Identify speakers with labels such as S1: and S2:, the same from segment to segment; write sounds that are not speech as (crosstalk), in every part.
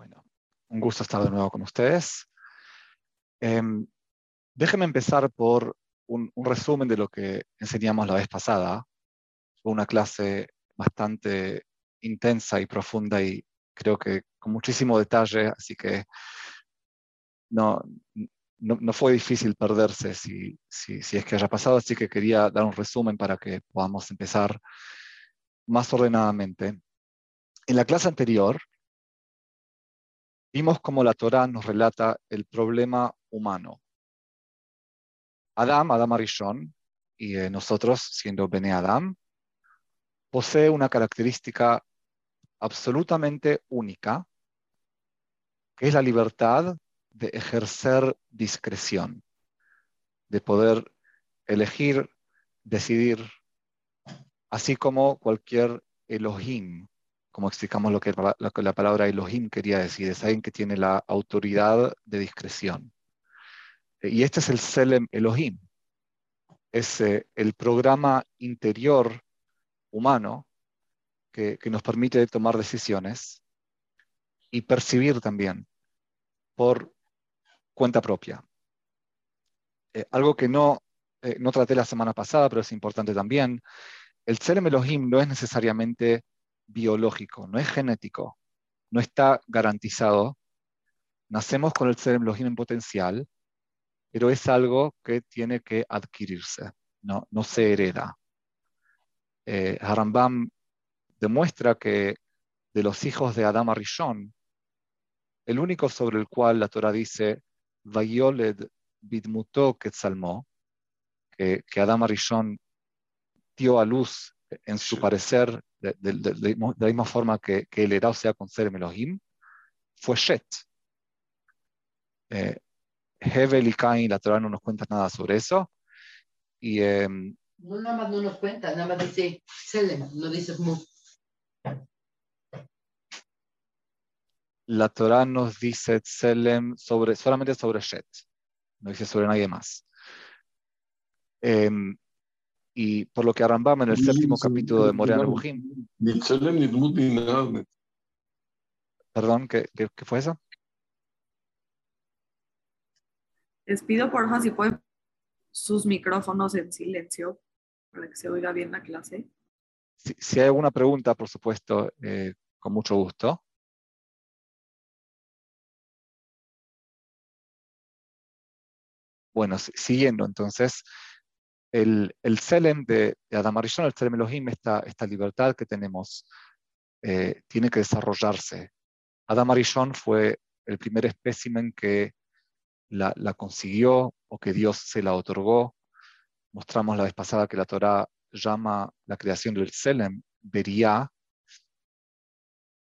S1: Bueno, un gusto estar de nuevo con ustedes. Em, déjenme empezar por un, resumen de lo que enseñamos la vez pasada. Fue una clase bastante intensa y profunda y creo que con muchísimo detalle, así que no, no, fue difícil perderse si, si, si, es que haya pasado, así que quería dar un resumen para que podamos empezar más ordenadamente. En la clase anterior vimos cómo la Torah nos relata el problema humano. Adam, Adam Arishon, y eh, nosotros, siendo Bene Adam, posee una característica absolutamente única, que es la libertad de ejercer discreción, de poder elegir, decidir, así como cualquier Elohim, como explicamos lo que, la palabra Elohim quería decir, es alguien que tiene la autoridad de discreción. Y este es el Selem Elohim, es eh, el programa interior humano que, nos permite tomar decisiones y percibir también por cuenta propia. Eh, algo que no, eh, no traté la semana pasada, pero es importante también, el Selem Elohim no es necesariamente biológico, no es genético, no está garantizado. Nacemos con el Elohim en potencial, pero es algo que tiene que adquirirse, no, no se hereda. Eh, Harambam demuestra que de los hijos de Adam Arishon, el único sobre el cual la Torah dice, Vayoled bidmuto quetzalmo, que, que Adam Arishon dio a luz en su parecer, de, la misma forma que, que el herado sea con ser Elohim, fue Shet. Eh, Hevel y Cain, la Torah no nos cuenta nada sobre eso. Y, eh,
S2: no, nada más no nos cuenta, nada más dice Selem, no dice Mu.
S1: La Torah nos dice Selem sobre, solamente sobre Shet, no dice sobre nadie más. Eh, y por lo que Arambam en el séptimo capítulo de Morea Nebuchim. Perdón, ¿qué, ¿qué, qué, fue eso?
S3: Les pido, por favor, si pueden sus micrófonos en silencio para que se oiga bien la clase.
S1: Si, si hay alguna pregunta, por supuesto, eh, con mucho gusto. Bueno, siguiendo entonces, el, el Selem de, de Adam Arishon, el Selem Elohim, esta, esta libertad que tenemos, eh, tiene que desarrollarse. Adam Arishon fue el primer espécimen que la, la, consiguió o que Dios se la otorgó. Mostramos la vez pasada que la Torah llama la creación del Selem Beria.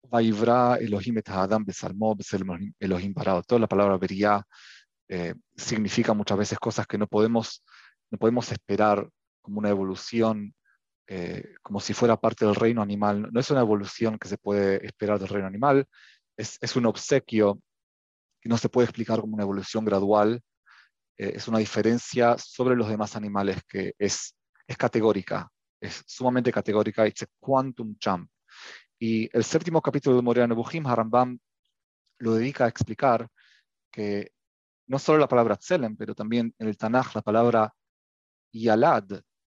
S1: Vaivra Elohim et Adam besalmo Elohim parado. Toda la palabra Beria eh, significa muchas veces cosas que no podemos no podemos esperar como una evolución, eh, como si fuera parte del reino animal. No es una evolución que se puede esperar del reino animal, es, es un obsequio que no se puede explicar como una evolución gradual. Eh, es una diferencia sobre los demás animales que es, es categórica, es sumamente categórica, es quantum jump. Y el séptimo capítulo de Moria Nebuchim, Harambam lo dedica a explicar que no solo la palabra tselem, pero también en el Tanaj la palabra yalad,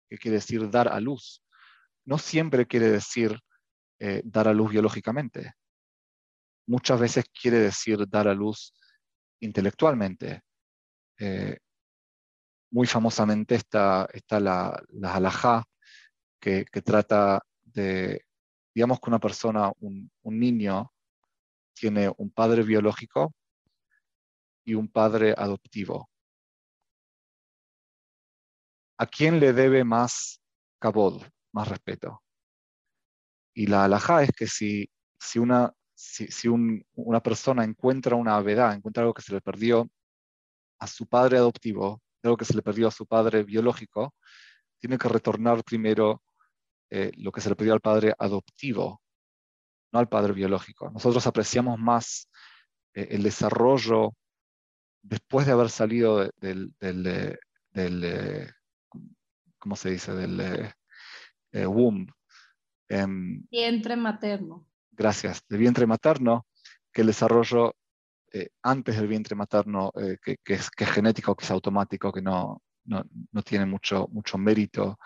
S1: que quiere decir dar a luz, no siempre quiere decir eh, dar a luz biológicamente. Muchas veces quiere decir dar a luz intelectualmente. Eh, muy famosamente está, está la, la que, trata de, digamos que una persona, un niño, tiene un padre biológico y un padre adoptivo. ¿A quién le debe más cabod, más respeto? Y la alhaja es que si, si, una, si, una persona encuentra una avedad, encuentra algo que se le perdió a su padre adoptivo, algo que se le perdió a su padre biológico, tiene que retornar primero eh, lo que se le perdió al padre adoptivo, no al padre biológico. Nosotros apreciamos más eh, el desarrollo después de haber salido del, del, del, ¿cómo se dice? Del eh, eh, womb.
S3: Em, vientre materno.
S1: Gracias, del vientre materno. que el desarrollo eh, antes del vientre materno, eh, que, es, que, es, genético, que es automático, que no, no, no tiene mucho, mucho mérito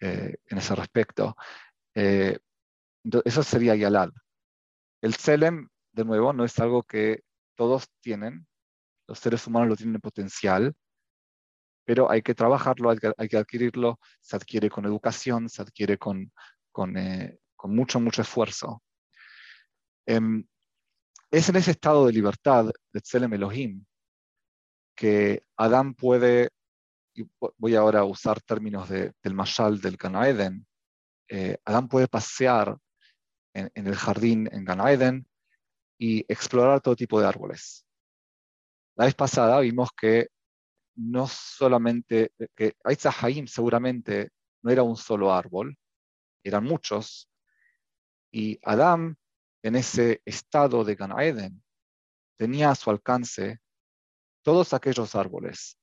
S1: eh, en ese respecto. eso sería Yalal. El Selem, de nuevo, no es algo que todos tienen, los seres humanos lo tienen en potencial, pero hay que trabajarlo, hay que, adquirirlo, se adquiere con educación, se adquiere con, con, con mucho, mucho esfuerzo. Em, es en ese estado de libertad de Tselem Elohim que Adán puede, y voy ahora a usar términos del Mashal del Gan eh, Adán puede pasear en, el jardín en Gan y explorar todo tipo de árboles. La vez pasada vimos que no solamente, que Haim seguramente no era un solo árbol, eran muchos, y Adán en ese estado de Gan Eden, tenía a su alcance todos aquellos árboles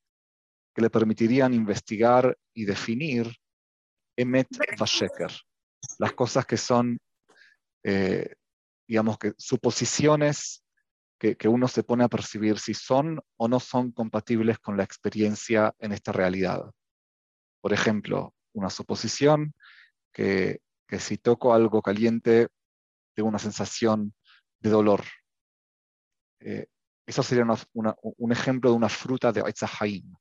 S1: que le permitirían investigar y definir Emet Vasheker, las cosas que son, eh, digamos que suposiciones que, uno se pone a percibir si son o no son compatibles con la experiencia en esta realidad. Por ejemplo, una suposición que, si toco algo caliente tengo una sensación de dolor. Eh, eso sería un ejemplo de una fruta de Eitzahaim,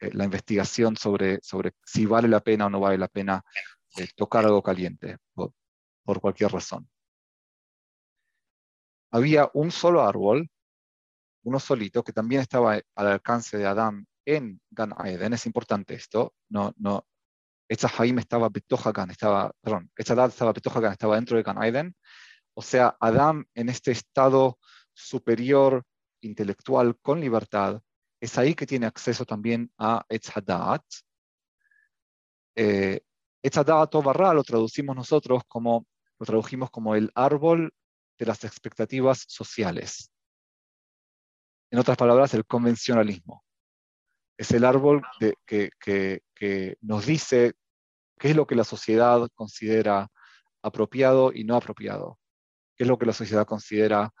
S1: eh, la investigación sobre, sobre si vale la pena o no vale la pena eh, tocar algo caliente, por, por, cualquier razón. Había un solo árbol, uno solito, que también estaba al alcance de Adán en Gan Eden. Es importante esto. No, no, Etzahaim estaba Betohagan, estaba, perdón, Etzadad estaba Betohagan, estaba dentro de Gan Eden, o sea, Adán en este estado superior intelectual con libertad, es ahí que tiene acceso también a Etzadat. Eh, o Barra lo traducimos nosotros como, lo tradujimos como el árbol de las expectativas sociales. En otras palabras, el convencionalismo. Es el árbol que, que nos dice qué es lo que la sociedad considera apropiado y no apropiado qué es lo que la sociedad considera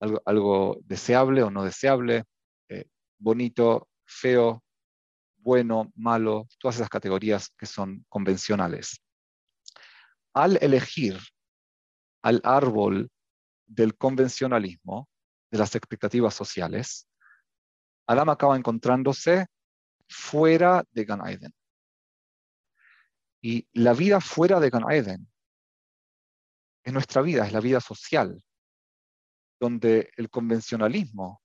S1: algo, deseable o no deseable, eh, bonito, feo, bueno, malo, todas esas categorías que son convencionales. Al elegir al árbol del convencionalismo, de las expectativas sociales, Adam acaba encontrándose fuera de Gan Eden. Y la vida fuera de Gan Eden es nuestra vida, es la vida social, donde el convencionalismo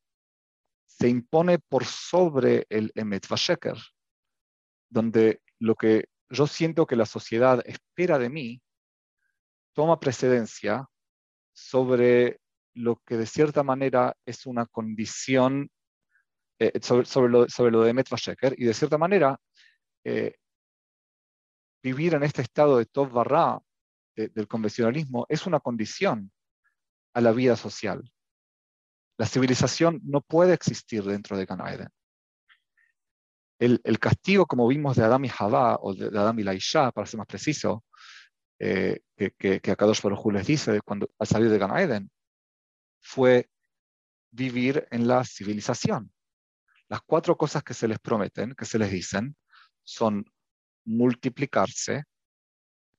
S1: se impone por sobre el Emet Vasheker, donde lo que yo siento que la sociedad espera de mí toma precedencia sobre lo que de cierta manera es una condición eh, sobre, lo, sobre, lo, de Emet Vasheker, y de cierta manera eh, vivir en este estado de Tov Barra del convencionalismo es una condición a la vida social. La civilización no puede existir dentro de Gan El, el, castigo, como vimos de Adam y Javá, o de, Adam y Laisha, para ser más preciso, eh, que, que, que Akadosh Baruj les dice cuando, al salir de Gan fue vivir en la civilización. Las cuatro cosas que se les prometen, que se les dicen, son multiplicarse,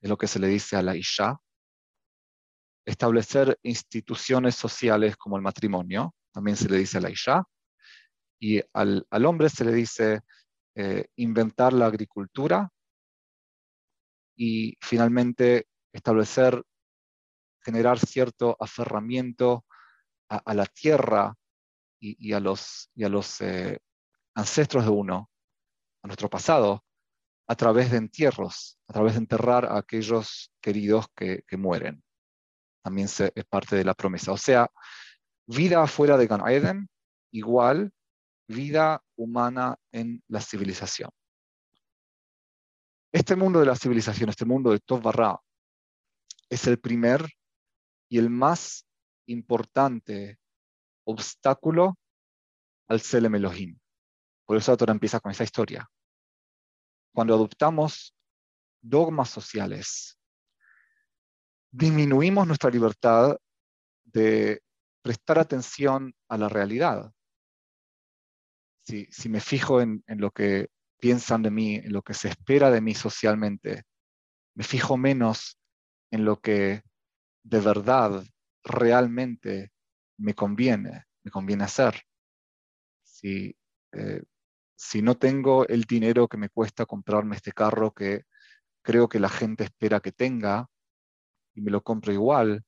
S1: es lo que se le dice a la Isha. Establecer instituciones sociales como el matrimonio, también se le dice a la Isha. Y al, hombre se le dice eh, inventar la agricultura y finalmente establecer, generar cierto aferramiento a, la tierra y, a los, y a los eh, ancestros de uno, a nuestro pasado, a través de entierros, a través de enterrar a aquellos queridos que, mueren. También es parte de la promesa. O sea, vida afuera de Gan Eden, igual vida humana en la civilización. Este mundo de la civilización, este mundo de Tov Barra, es el primer y el más importante obstáculo al Selem Elohim. Por eso la Torah empieza con esa historia cuando adoptamos dogmas sociales, disminuimos nuestra libertad de prestar atención a la realidad. Si, me fijo en lo que piensan de mí, en lo que se espera de mí socialmente, me fijo menos en lo que de verdad realmente me conviene, me conviene hacer. Si, eh, si no tengo el dinero que me cuesta comprarme este carro que creo que la gente espera que tenga y me lo compro igual,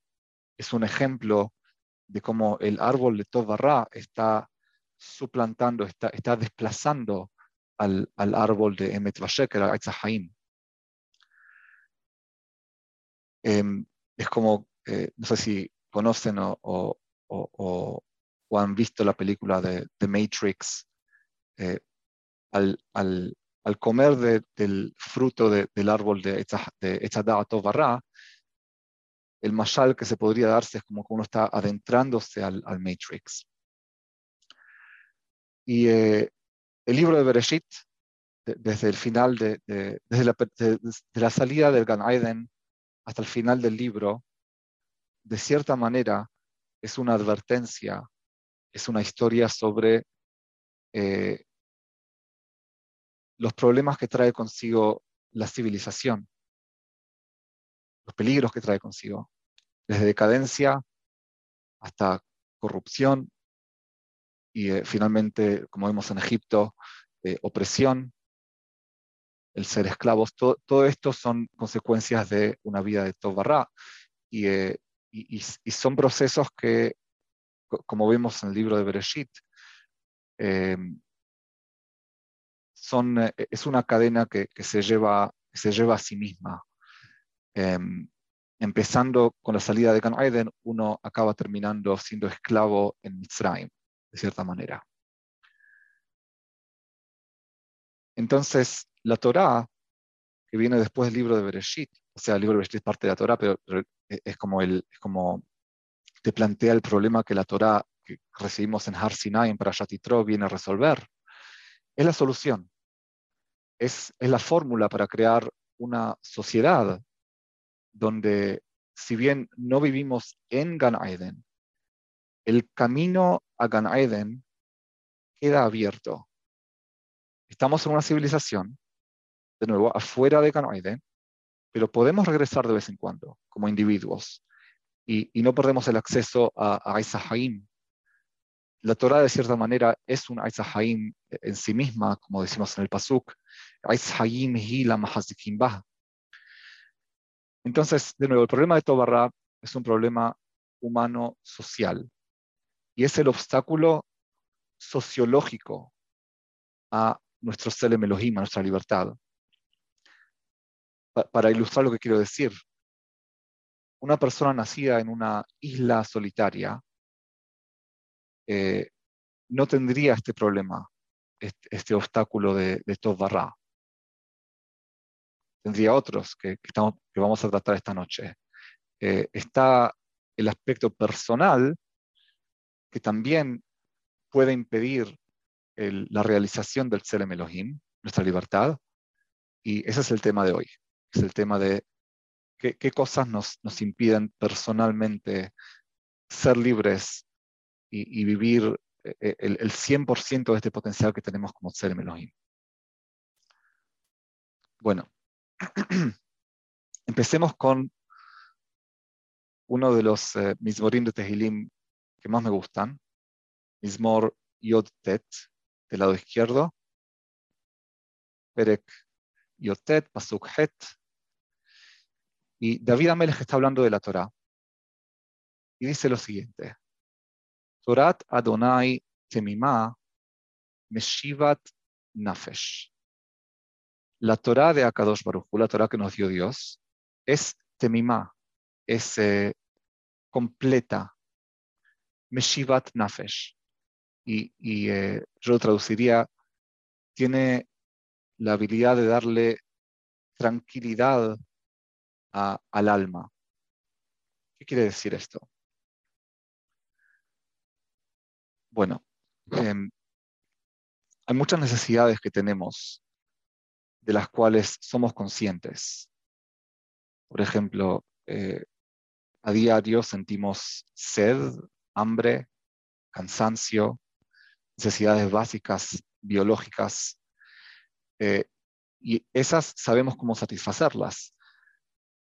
S1: es un ejemplo de cómo el árbol de Tobarra está suplantando, está, está desplazando al, al, árbol de Emet Vashek, el Haim. Eh, es como, eh, no sé si conocen o, o, o, han visto la película de The Matrix, eh, al, al, al, comer de, del fruto de, del árbol de Echadá Tobarra, el mashal que se podría darse es como que uno está adentrándose al, al Matrix. Y eh, el libro de Bereshit, de, desde el final, de, la salida del Gan Eden hasta el final del libro, de cierta manera es una advertencia, es una historia sobre eh, los problemas que trae consigo la civilización, los peligros que trae consigo, desde decadencia hasta corrupción y eh, finalmente, como vemos en Egipto, eh, opresión, el ser esclavos. Todo, esto son consecuencias de una vida de Tobarra y, eh, y, y, son procesos que, como vemos en el libro de Bereshit, son, es una cadena que, que, se lleva, se lleva a sí misma. Empezando con la salida de Gan Eden, uno acaba terminando siendo esclavo en Mitzrayim, de cierta manera. Entonces, la Torá, que viene después del libro de Bereshit, o sea, el libro de Bereshit es parte de la Torá, pero, pero es, como el, es como te plantea el problema que la Torá que recibimos en Har Sinai, en Parashat viene a resolver. Es la solución. Es, es la fórmula para crear una sociedad donde, si bien no vivimos en Gan Eden, el camino a Gan queda abierto. Estamos en una civilización, de nuevo, afuera de Gan pero podemos regresar de vez en cuando como individuos y, no perdemos el acceso a, a. La Torah, de cierta manera, es un Haim en sí misma, como decimos en el Pasuk. Haim hi la entonces, de nuevo, el problema de Tobarra es un problema humano social y es el obstáculo sociológico a nuestro Selem Elohim, a nuestra libertad. para ilustrar lo que quiero decir, una persona nacida en una isla solitaria eh, no tendría este problema, este, obstáculo de, de Tobarra tendría otros que, que, estamos, que vamos a tratar esta noche. Eh, está el aspecto personal, que también puede impedir la realización del Tselem Elohim, nuestra libertad, y ese es el tema de hoy. Es el tema de qué, cosas nos, nos, impiden personalmente ser libres y, vivir eh, el, el 100% de este potencial que tenemos como Tselem Elohim. Bueno, (clears throat) Empecemos con uno de los eh, Mismorim de Tehilim que más me gustan, Mismor Yod Tet, del lado izquierdo, Perek Yod Tet, Pasuk Het, y David Amelech está hablando de la Torah, y dice lo siguiente, Torat Adonai Temimah Meshivat Nafesh la Torah de Akadosh Baruch la Torah que nos dio Dios, es temimá, es eh, completa, meshivat nafesh. Y, eh, yo lo traduciría, tiene la habilidad de darle tranquilidad al alma. ¿Qué quiere decir esto? Bueno, eh, hay muchas necesidades que tenemos de las cuales somos conscientes. Por ejemplo, eh, a diario sentimos sed hambre, cansancio, necesidades básicas biológicas. Eh, y esas sabemos cómo satisfacerlas.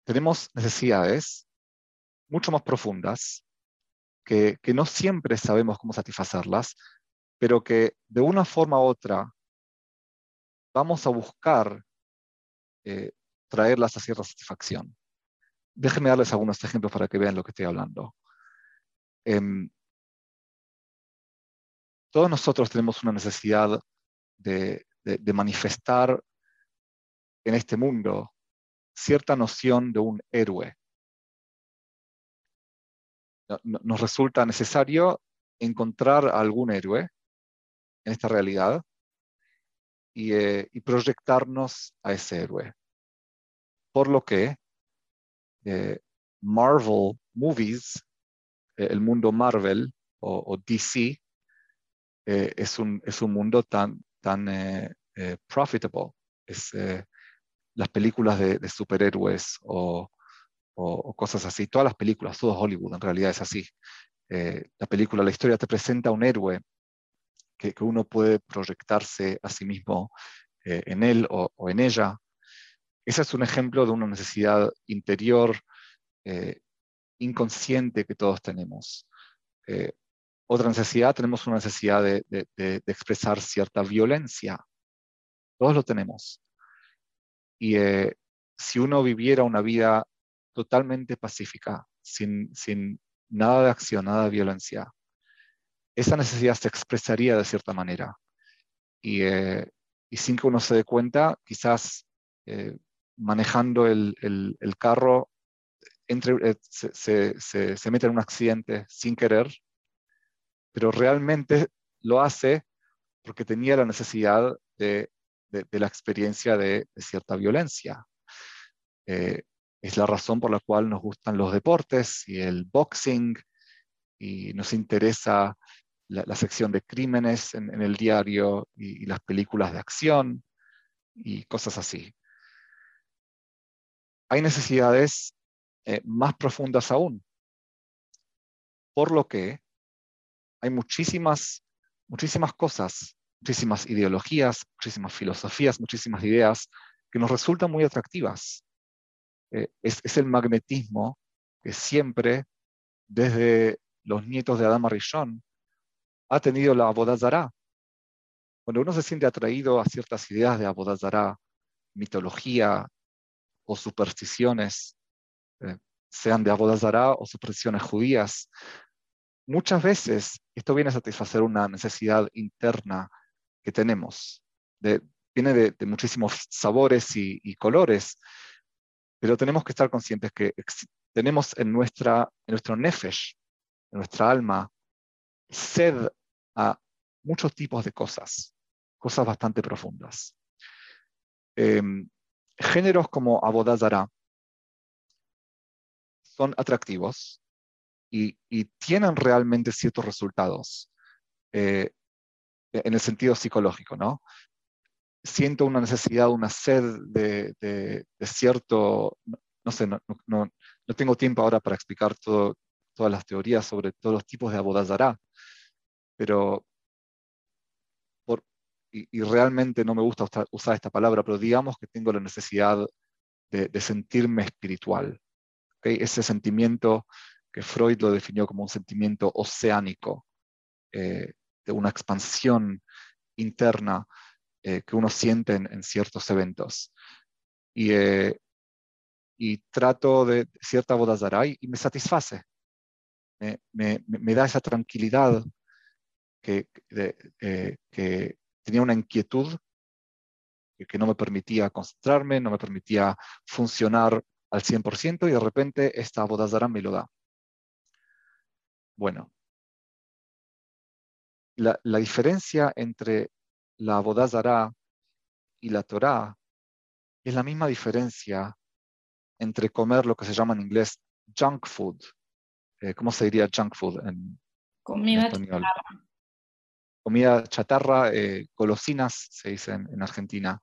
S1: Tenemos necesidades mucho más profundas que, no siempre sabemos cómo satisfacerlas, pero que de una forma u otra vamos a buscar eh, traerlas a cierta satisfacción. Déjenme darles algunos ejemplos para que vean lo que estoy hablando. Em, todos nosotros tenemos una necesidad de, manifestar en este mundo cierta noción de un héroe. Nos resulta necesario encontrar algún héroe en esta realidad y, eh, proyectarnos a ese héroe. Por lo que eh, Marvel Movies, el mundo Marvel o DC, eh, es, un, es, un, mundo tan, tan eh, eh, profitable. Es, las películas de, superhéroes o, o, cosas así, todas las películas, todo Hollywood en realidad es así. la película, la historia te presenta un héroe que, que uno puede proyectarse a sí mismo en él o, o, en ella. Ese es un ejemplo de una necesidad interior inconsciente que todos tenemos otra necesidad, tenemos una necesidad de, expresar cierta violencia. Todos lo tenemos. Y eh, si uno viviera una vida totalmente pacífica, sin, nada de acción, nada de violencia, esa necesidad se expresaría de cierta manera. Y, eh, sin que uno se dé cuenta, quizás eh, manejando el, carro, entre, se mete en un accidente sin querer pero realmente lo hace porque tenía la necesidad de, la experiencia de, cierta violencia. Eh, es la razón por la cual nos gustan los deportes y el boxing y nos interesa la, sección de crímenes en, el diario y, las películas de acción y cosas así. Hay necesidades eh, más profundas aún, por lo que hay muchísimas, muchísimas cosas, muchísimas ideologías, muchísimas filosofías, muchísimas ideas que nos resultan muy atractivas. Eh, es, el magnetismo que siempre, desde los nietos de Adam Arishon, ha tenido la Abodazara. Cuando uno se siente atraído a ciertas ideas de Abodazara, mitología o supersticiones, sean de Abodazara o supersticiones judías, muchas veces esto viene a satisfacer una necesidad interna que tenemos. viene de, muchísimos sabores y, colores, pero tenemos que estar conscientes que tenemos en, nuestra, nuestro nefesh, en nuestra alma, sed a muchos tipos de cosas, cosas bastante profundas. Em, géneros como abodazara son atractivos, y, tienen realmente ciertos resultados eh, en el sentido psicológico, ¿no? Siento una necesidad, una sed de, cierto, no, sé, no, tengo tiempo ahora para explicar todo, todas las teorías sobre todos los tipos de abodazará, pero y, realmente no me gusta usar, esta palabra, pero digamos que tengo la necesidad de, sentirme espiritual. Ese sentimiento que Freud lo definió como un sentimiento oceánico, eh, de una expansión interna eh, que uno siente en, ciertos eventos. Y, eh, y, trato de cierta bodazara y me satisface, me, me, da esa tranquilidad que, que tenía una inquietud que no me permitía concentrarme, no me permitía funcionar al 100% y de repente esta bodazara me lo da. Bueno, la, diferencia entre la Abodazara y la Torá es la misma diferencia entre comer lo que se llama en inglés junk food. Eh, ¿Cómo se diría junk food en,
S3: Comida?
S1: Chatarra. Comida chatarra, eh, golosinas se dice en, Argentina,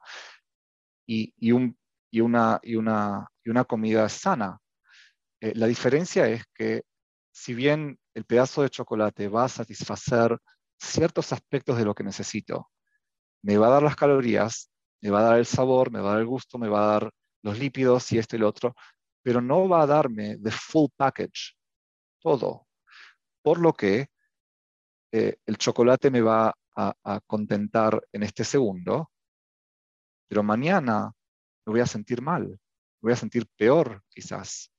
S1: y, un, y, una, y, una, y, una, comida sana. Eh, la diferencia es que si bien el pedazo de chocolate va a satisfacer ciertos aspectos de lo que necesito. Me va a dar las calorías, me va a dar el sabor, me va a dar el gusto, me va a dar los lípidos y esto y lo otro, pero no va a darme the full package, todo. Por lo que eh, el chocolate me va a, a, contentar en este segundo, pero mañana me voy a sentir mal, me voy a sentir peor quizás.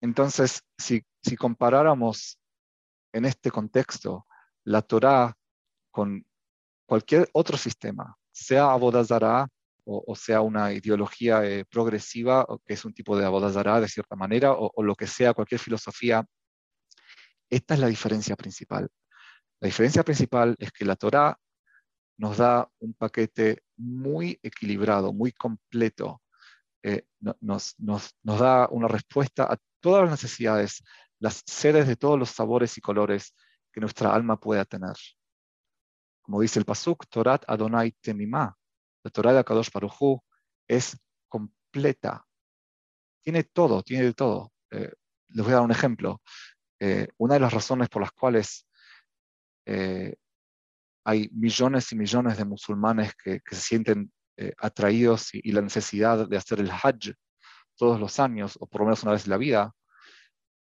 S1: Entonces, si, comparáramos en este contexto la Torá con cualquier otro sistema, sea Abodazara o, sea una ideología eh, progresiva, o que es un tipo de Abodazara de cierta manera, o, o, lo que sea, cualquier filosofía, esta es la diferencia principal. La diferencia principal es que la Torá nos da un paquete muy equilibrado, muy completo, eh, nos, nos, nos, da una respuesta a todas las necesidades, las sedes de todos los sabores y colores que nuestra alma pueda tener. Como dice el Pasuk, Torat Adonai Temimá, la Torah de Akadosh Baruj es completa. Tiene todo, tiene de todo. Eh, les voy a dar un ejemplo. Eh, una de las razones por las cuales eh, hay millones y millones de musulmanes que, se sienten eh, atraídos y, la necesidad de hacer el Hajj todos los años, o por lo menos una vez en la vida,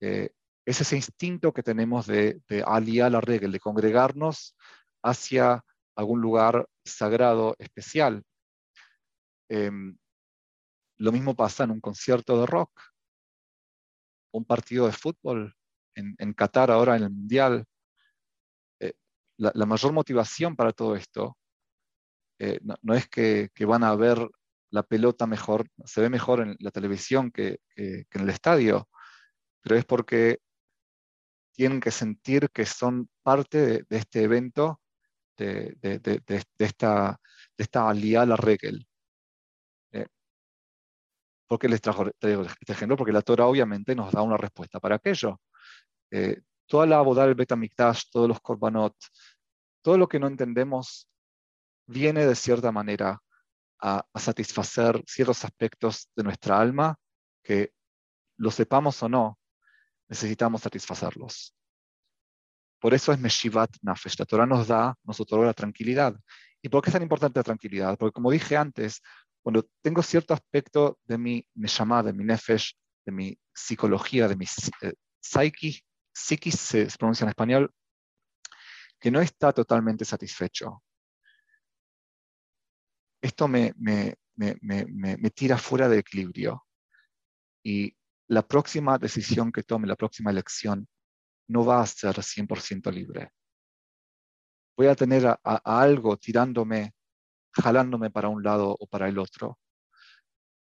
S1: eh, es ese instinto que tenemos de, de aliar la regla, de congregarnos hacia algún lugar sagrado especial. Eh, lo mismo pasa en un concierto de rock, un partido de fútbol en, en Qatar ahora en el Mundial. La, mayor motivación para todo esto eh, no, es que, van a ver la pelota mejor, se ve mejor en la televisión que, en el estadio, pero es porque tienen que sentir que son parte de, este evento, de, de, de, esta, de esta aliada la regel. Eh, ¿Por qué les traigo este ejemplo? Porque la Torah obviamente nos da una respuesta para aquello. Eh, toda la boda del Betamikdash, todos los korbanot, todo lo que no entendemos viene de cierta manera a, a, satisfacer ciertos aspectos de nuestra alma que lo sepamos o no, necesitamos satisfacerlos. Por eso es Meshivat Nafesh. La Torah nos da, nos otorga la tranquilidad. ¿Y por qué es tan importante la tranquilidad? Porque como dije antes, cuando tengo cierto aspecto de mi Neshama, de mi Nefesh, de mi psicología, de mi eh, psyche, psiquis se, pronuncia en español, que no está totalmente satisfecho, esto me, me, me, me, tira fuera de equilibrio. Y la próxima decisión que tome, la próxima elección, no va a ser 100% libre. Voy a tener a, a, algo tirándome, jalándome para un lado o para el otro.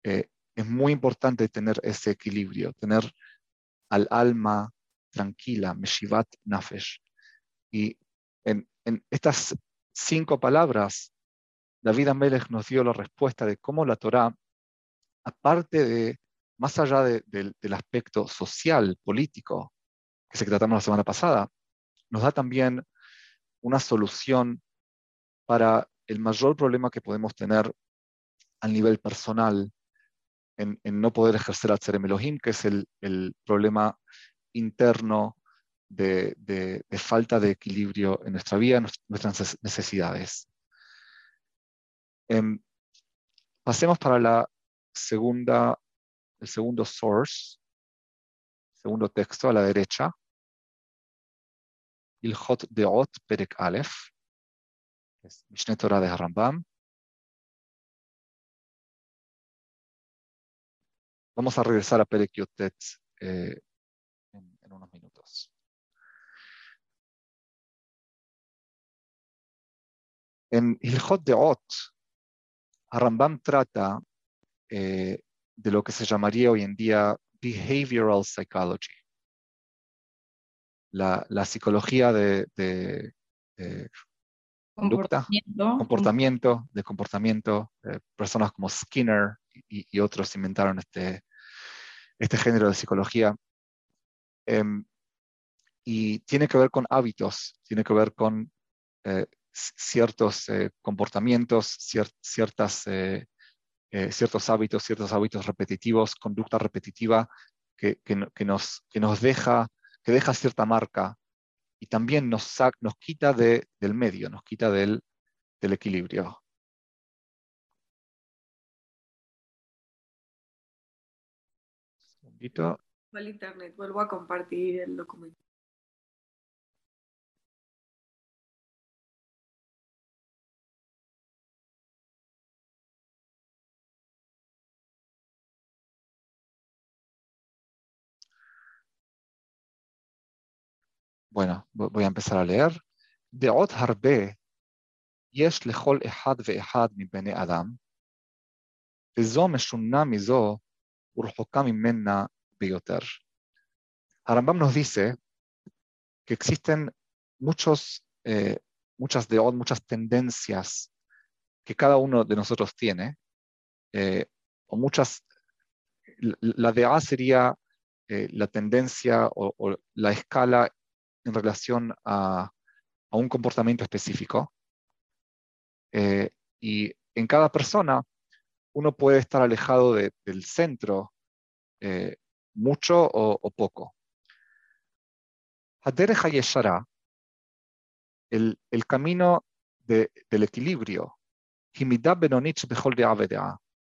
S1: Eh, es muy importante tener ese equilibrio, tener al alma tranquila, Meshivat Nafesh. Y en, estas cinco palabras David Amelech nos dio la respuesta de cómo la Torá, aparte de, más allá de, de, del aspecto social, político, que se tratamos la semana pasada, nos da también una solución para el mayor problema que podemos tener a nivel personal en, no poder ejercer Tserem Elohim, que es el problema interno de, de, de, falta de equilibrio en nuestra vida, nuestras necesidades. Eh, pasemos para la segunda, el segundo source, segundo texto a la derecha. Ilhot Deot Perek Aleph, es Mishneh Torah de Rambam. Vamos a regresar a Perek Yotet eh, en, en unos minutos. En Ilhot Deot, Rambam trata eh, de lo que se llamaría hoy en día behavioral psychology, la, la psicología de, de, de conducta, comportamiento. comportamiento, de comportamiento. Eh, personas como Skinner y, y, otros inventaron este, este género de psicología. Eh, y tiene que ver con hábitos, tiene que ver con eh, ciertos eh, comportamientos, cier ciertas, eh, eh, ciertos hábitos, ciertos hábitos repetitivos, conducta repetitiva que, que, nos, que nos deja, que deja cierta marca y también nos, nos quita de, del medio, nos quita del, del equilibrio. Un segundito.
S3: Fue internet, vuelvo a compartir el documento.
S1: Bueno, voy a empezar a leer. דעות הרבה יש לכל אחד ואחד מבני אדם, וזו משונה מזו ורחוקה ממנה ביותר. Harambam nos dice que existen muchos, eh, muchas de muchas tendencias que cada uno de nosotros tiene, eh, o muchas, la de A sería eh, la tendencia o, o, la escala en relación a, un comportamiento específico. Eh, y en cada persona uno puede estar alejado de, del centro eh, mucho o, poco. Hayeshara, el, camino de, del equilibrio,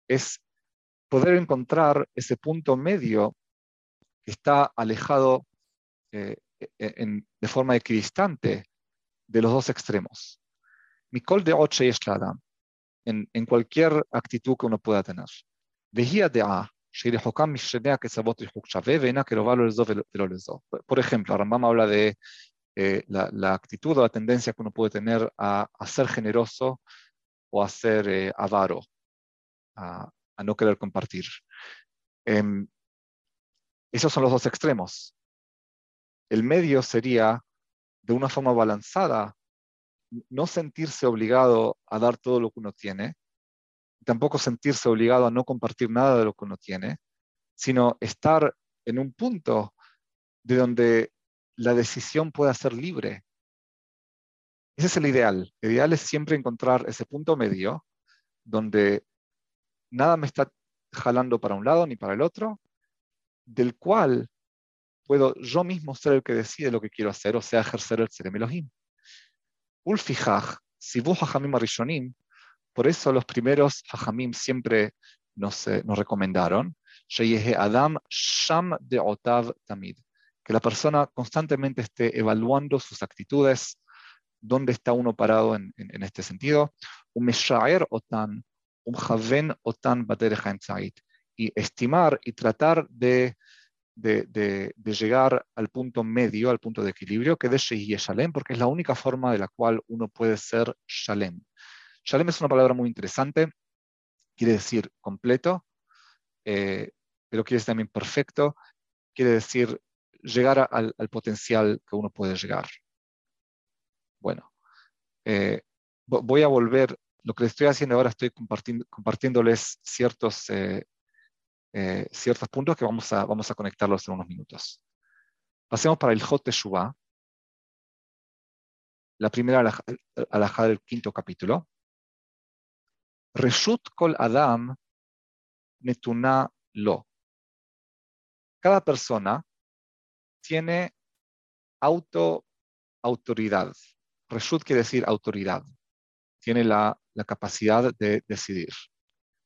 S1: es poder encontrar ese punto medio que está alejado eh, en, de forma equidistante de los dos extremos. Mikol de Oche Adam, en, en cualquier actitud que uno pueda tener. Vejía de A, por ejemplo, Rambam habla de eh, la, la, actitud o la tendencia que uno puede tener a, a ser generoso o a ser eh, avaro, a, a, no querer compartir. Eh, esos son los dos extremos. El medio sería, de una forma balanzada, no sentirse obligado a dar todo lo que uno tiene, tampoco sentirse obligado a no compartir nada de lo que uno tiene, sino estar en un punto de donde la decisión pueda ser libre. Ese es el ideal. El ideal es siempre encontrar ese punto medio donde nada me está jalando para un lado ni para el otro, del cual puedo yo mismo ser el que decide lo que quiero hacer, o sea, ejercer el Serem Elohim. Ulfijaj, Sibu Hajamim Arishonim, por eso los primeros Hajamim siempre nos, eh, nos recomendaron, Adam Sham de Otav Tamid, que la persona constantemente esté evaluando sus actitudes, dónde está uno parado en, en, en este sentido, un Otan, un Javen Otan y estimar y tratar de de, de, de, llegar al punto medio, al punto de equilibrio, que es Shalem, porque es la única forma de la cual uno puede ser Shalem. Shalem es una palabra muy interesante, quiere decir completo, eh, pero quiere decir también perfecto, quiere decir llegar al, potencial que uno puede llegar. Bueno, eh, voy a volver, lo que estoy haciendo ahora, estoy compartiendo, compartiéndoles ciertos eh, eh, ciertos puntos que vamos a, vamos a conectarlos en unos minutos. Pasemos para el Jot Teshuvah, la primera alajá del quinto capítulo. Reshut kol Adam netuna lo. Cada persona tiene auto autoridad. Reshut quiere decir autoridad. Tiene la, la capacidad de decidir,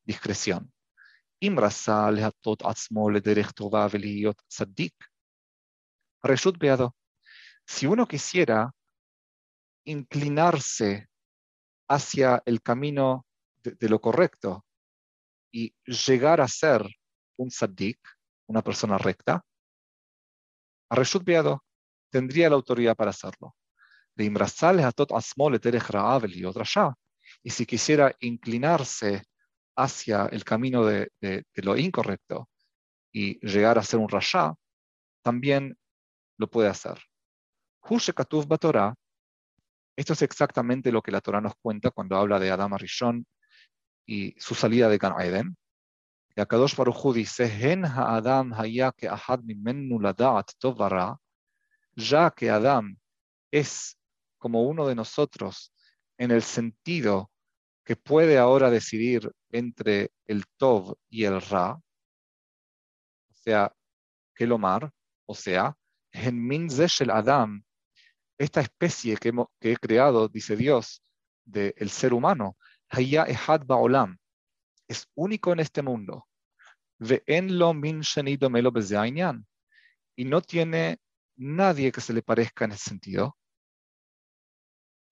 S1: discreción. אם רצה להטות עצמו לדרך טובה ולהיות צדיק, הרשות בידו. Si uno quisiera inclinarse hacia el camino de, de lo correcto y llegar a ser un tzaddik, una persona recta, Reshut Beado tendría la autoridad para hacerlo. Y si quisiera inclinarse hacia el camino de, de, de lo incorrecto y llegar a ser un rasha, también lo puede hacer. Hushekatuv Batorah, esto es exactamente lo que la Torah nos cuenta cuando habla de Adam Arishon y su salida de Gan Eden. Y Akadosh Baruch dice, Hen ahad ladat tovara, ya que Adam es como uno de nosotros en el sentido que puede ahora decidir entre el Tov y el Ra, o sea, Kelomar, o sea, en min ze shel Adam, esta especie que, hemo- que he creado, dice Dios, del ser humano, haya ehad ba'olam, es único en este mundo. Y no tiene nadie que se le parezca en ese sentido.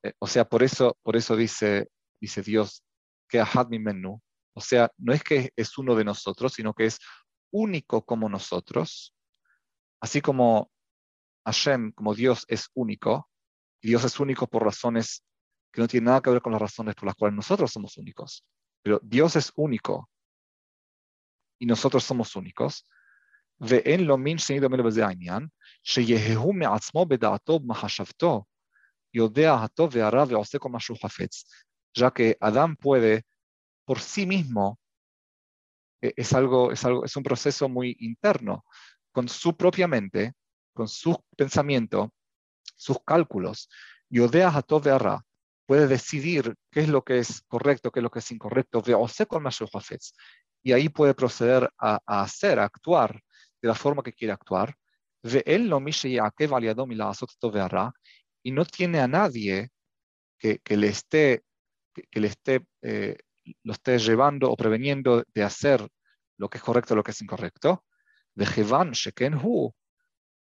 S1: Eh, o sea, por eso, por eso dice, dice Dios que ahad mi menú. O sea, no es que es uno de nosotros, sino que es único como nosotros. Así como Hashem, como Dios es único, y Dios es único por razones que no tienen nada que ver con las razones por las cuales nosotros somos únicos. Pero Dios es único y nosotros somos únicos. ואין לו מין שני דומה לו בזה העניין, שיההו מעצמו בדעתו ובמחשבתו, יודע הטוב והרע ועושה כל מה שהוא חפץ. Ya que Adán puede por sí mismo, eh, es algo, es algo, es un proceso muy interno, con su propia mente, con su pensamiento, sus cálculos, Yodea Hatov Ve'ara, puede decidir qué es lo que es correcto, qué es lo que es incorrecto, y ahí puede proceder a, a hacer, a actuar de la forma que quiere actuar, lo al yado mila'asot tov ve'ara, y no tiene a nadie que, que le esté, que, le esté, eh, lo esté llevando o preveniendo de hacer lo que es correcto o lo que es incorrecto.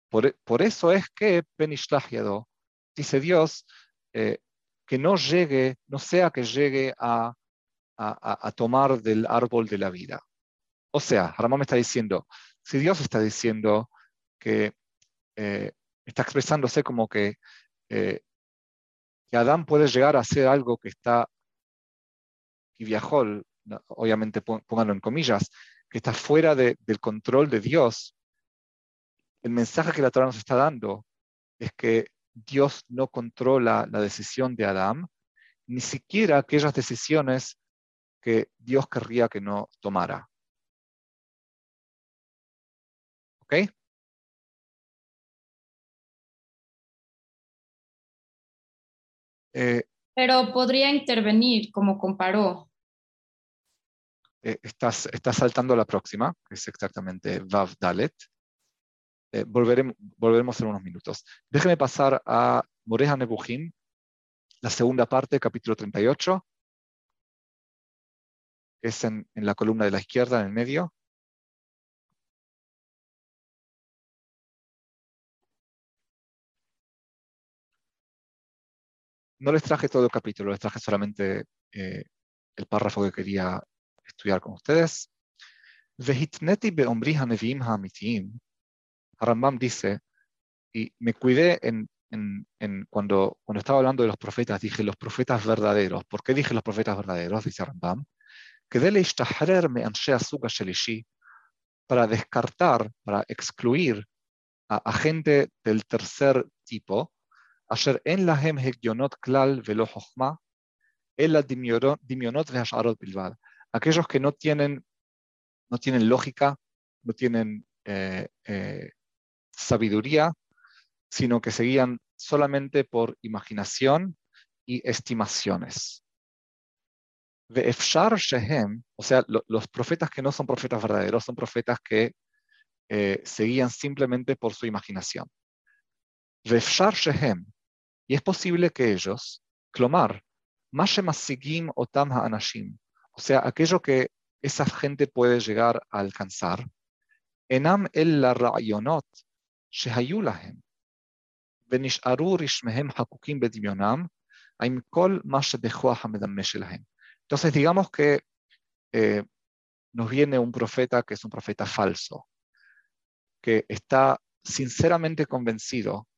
S1: Por, por eso es que Benishlach Yado, dice Dios, eh, que no llegue, no sea que llegue a, a, tomar del árbol de la vida. O sea, Ramón me está diciendo, si Dios está diciendo que eh, está expresándose como que, que Adán puede llegar a hacer algo que está, y viajó, obviamente pónganlo en comillas, que está fuera de, del control de Dios, el mensaje que la Torah nos está dando es que Dios no controla la decisión de Adán, ni siquiera aquellas decisiones que Dios querría que no tomara. ¿Ok? Eh,
S4: Pero podría intervenir, como comparó.
S1: eh, estás, estás saltando a la próxima, que es exactamente Vav Dalet. Eh, volveremos, volveremos en unos minutos. Déjeme pasar a Moreja Nebuchim, la segunda parte, capítulo 38, que es en, en la columna de la izquierda, en el medio. No les traje todo el capítulo, les traje solamente eh, el párrafo que quería estudiar con ustedes. Vehitneti beomri hanevim hamitim. Rambam dice, y me cuidé en, en, en, cuando, cuando estaba hablando de los profetas, dije los profetas verdaderos. ¿Por qué dije los profetas verdaderos? Dice Rambam. Que de me shelishi para descartar, para excluir a, a gente del tercer tipo, אשר אין להם הגיונות כלל ולא חוכמה, אלא דמיונות והשערות בלבד. Aquellos que no tienen, no tienen lógica, no tienen eh, eh, sabiduría, sino que seguían solamente por imaginación y estimaciones. Ve'efshar shehem, o sea, lo, los profetas que no son profetas verdaderos, son profetas que eh, seguían simplemente por su imaginación. Ve'efshar shehem, y es posible que ellos, clomar, Mashemassigim otam ha'anashim, o sea, aquello que esa gente puede llegar a alcanzar, enam el la ra'yonot shehayu lahem, ונשארו רשמיהם חקוקים בדמיונם, עם כל מה שבכוח המדמה שלהם. Entonces, digamos que eh, nos viene un profeta que es un profeta falso, que está sinceramente convencido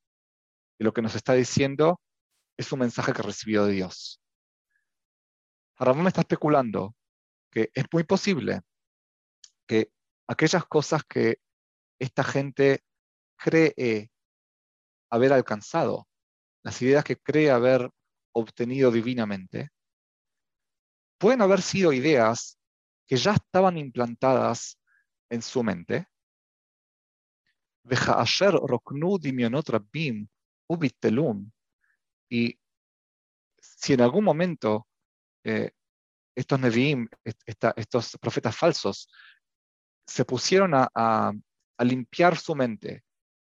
S1: y lo que nos está diciendo es un mensaje que recibió de Dios. Ramón me está especulando que es muy posible que aquellas cosas que esta gente cree haber alcanzado, las ideas que cree haber obtenido divinamente, pueden haber sido ideas que ya estaban implantadas en su mente ubistelum. Y si en algún momento eh, estos Nevi'im, estos profetas falsos, se pusieron a, limpiar su mente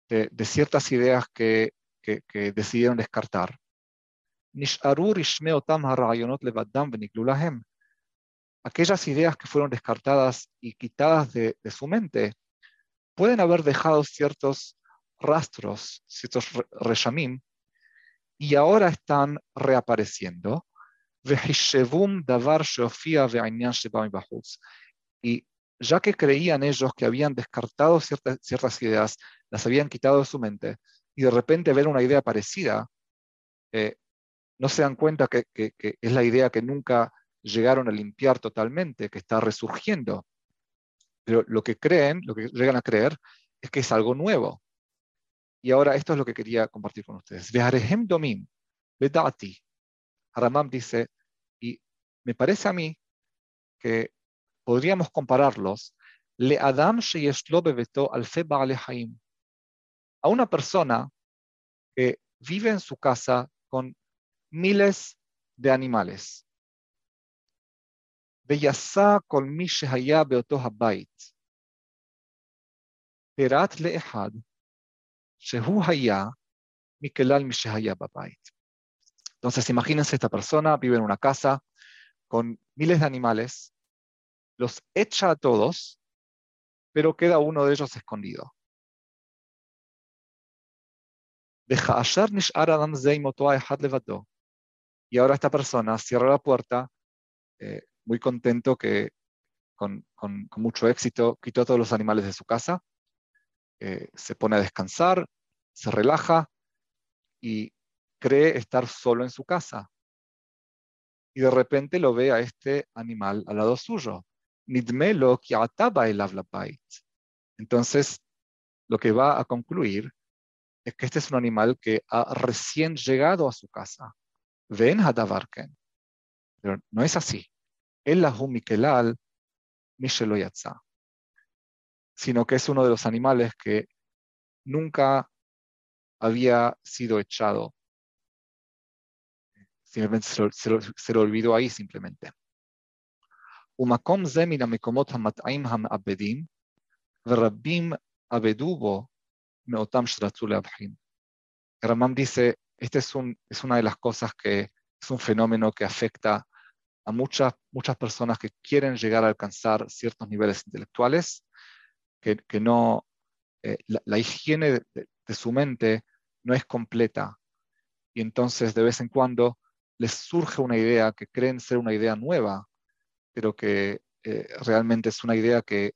S1: de, ciertas ideas que, que, que, decidieron descartar, aquellas ideas que fueron descartadas y quitadas de su mente pueden haber dejado ciertos rastros, ciertos reshamim, y ahora están reapareciendo. Y ya que creían ellos que habían descartado ciertas, ideas, las habían quitado de su mente, y de repente ver una idea parecida, eh, no se dan cuenta que, es la idea que nunca llegaron a limpiar totalmente, que está resurgiendo. Pero lo que creen, lo que llegan a creer, es que es algo nuevo. Y ahora esto es lo que quería compartir con ustedes. Ve'arehem domim, vedati. Haramam dice, y me parece a mí que podríamos compararlos le Adam sheyesh lo bebeto alfe ba'ale haim. A una persona que vive en su casa con miles de animales. ויסע כל מי שהיה באותו הבית. פירט לאחד Mikelal Entonces, imagínense esta persona, vive en una casa con miles de animales, los echa a todos, pero queda uno de ellos escondido. Y ahora esta persona cierra la puerta, eh, muy contento que con, con, con mucho éxito quitó a todos los animales de su casa eh, se pone a descansar, se relaja y cree estar solo en su casa. Y de repente lo ve a este animal al lado suyo. Nidmelo ki. Entonces, lo que va a concluir es que este es un animal que ha recién llegado a su casa. Ven hadavarken. Pero no es así. El mikelal mishelo yatza Sino que es uno de los animales que nunca había sido echado. Simplemente se lo, se lo- se lo olvidó ahí simplemente. ומקום זה מן המקומות המטעים המעבדים, ורבים עבדו בו מאותם שרצו להבחין. Ramam dice, este es, un, es una de las cosas que es un fenómeno que afecta a muchas, muchas personas que quieren llegar a alcanzar ciertos niveles intelectuales, que, no, eh, la, higiene de su mente no es completa. Y entonces de vez en cuando les surge una idea que creen ser una idea nueva, pero que eh, realmente es una idea que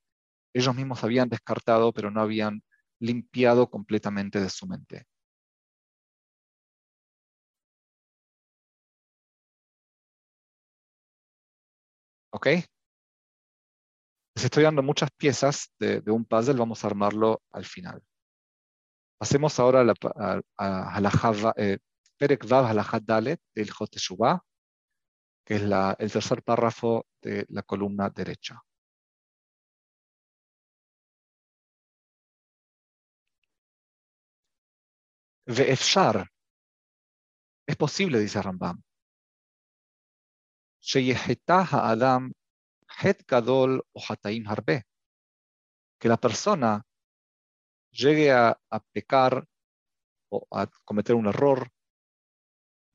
S1: ellos mismos habían descartado, pero no habían limpiado completamente de su mente. ¿Ok? Estoy dando muchas piezas de, un puzzle, vamos a armarlo al final. Pasemos ahora a la, eh, Perek Vav Dalet del Joteshuvah, que es el tercer párrafo de la columna derecha. Ve'efshar. Es posible, dice Rambam. Sheyeheta ha'adam Het Gadol o Hataim Harbe. Que la persona llegue a, a pecar o a cometer un error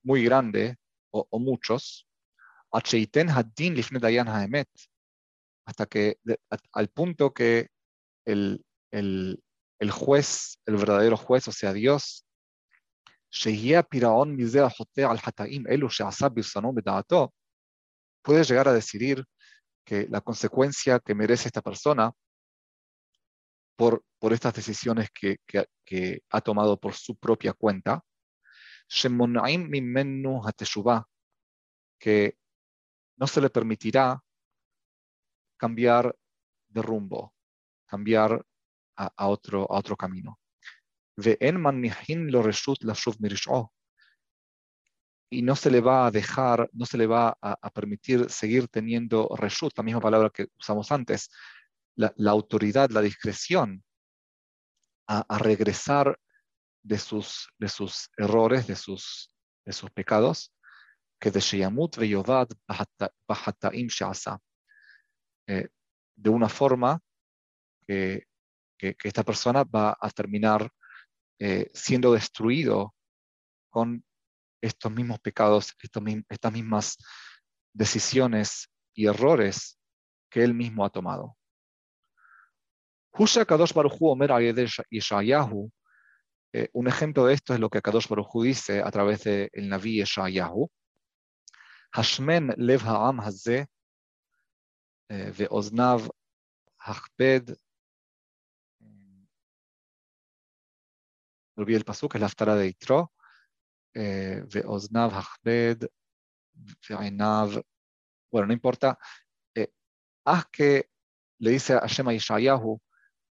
S1: muy grande o, o muchos, hasta que al punto que el, el, el, juez, el verdadero juez, o sea Dios, puede llegar a decidir que la consecuencia que merece esta persona por, por estas decisiones que, que- que ha tomado por su propia cuenta, שמונעים ממנו התשובה, que no se le permitirá cambiar de rumbo, cambiar a, a otro, a otro camino. ואין מניחין לו רשות לשוב מרשעו. y no se le va a dejar, no se le va a, permitir seguir teniendo reshut, la misma palabra que usamos antes, la, autoridad, la discreción, a, regresar de sus, de sus errores, de sus, de sus pecados, que de Sheyamut veyovad bahataim she'asa, eh, de una forma que, que, que esta persona va a terminar eh, siendo destruido con estos mismos pecados, estos, estas mismas decisiones y errores que él mismo ha tomado. Husha Kadosh Baruj Hu Omer Yeshayahu, eh, un ejemplo de esto es lo que Kadosh Baruj Hu dice a través del Naví Yeshayahu. Hashmen lev ha'am hazeh eh, ve'oznav hachped. Olvidé el pasuk, es la haftara de Yitro. Ve'oznav hachped ve'einav. Bueno, no importa. Haz que, le dice a Shema Yeshayahu,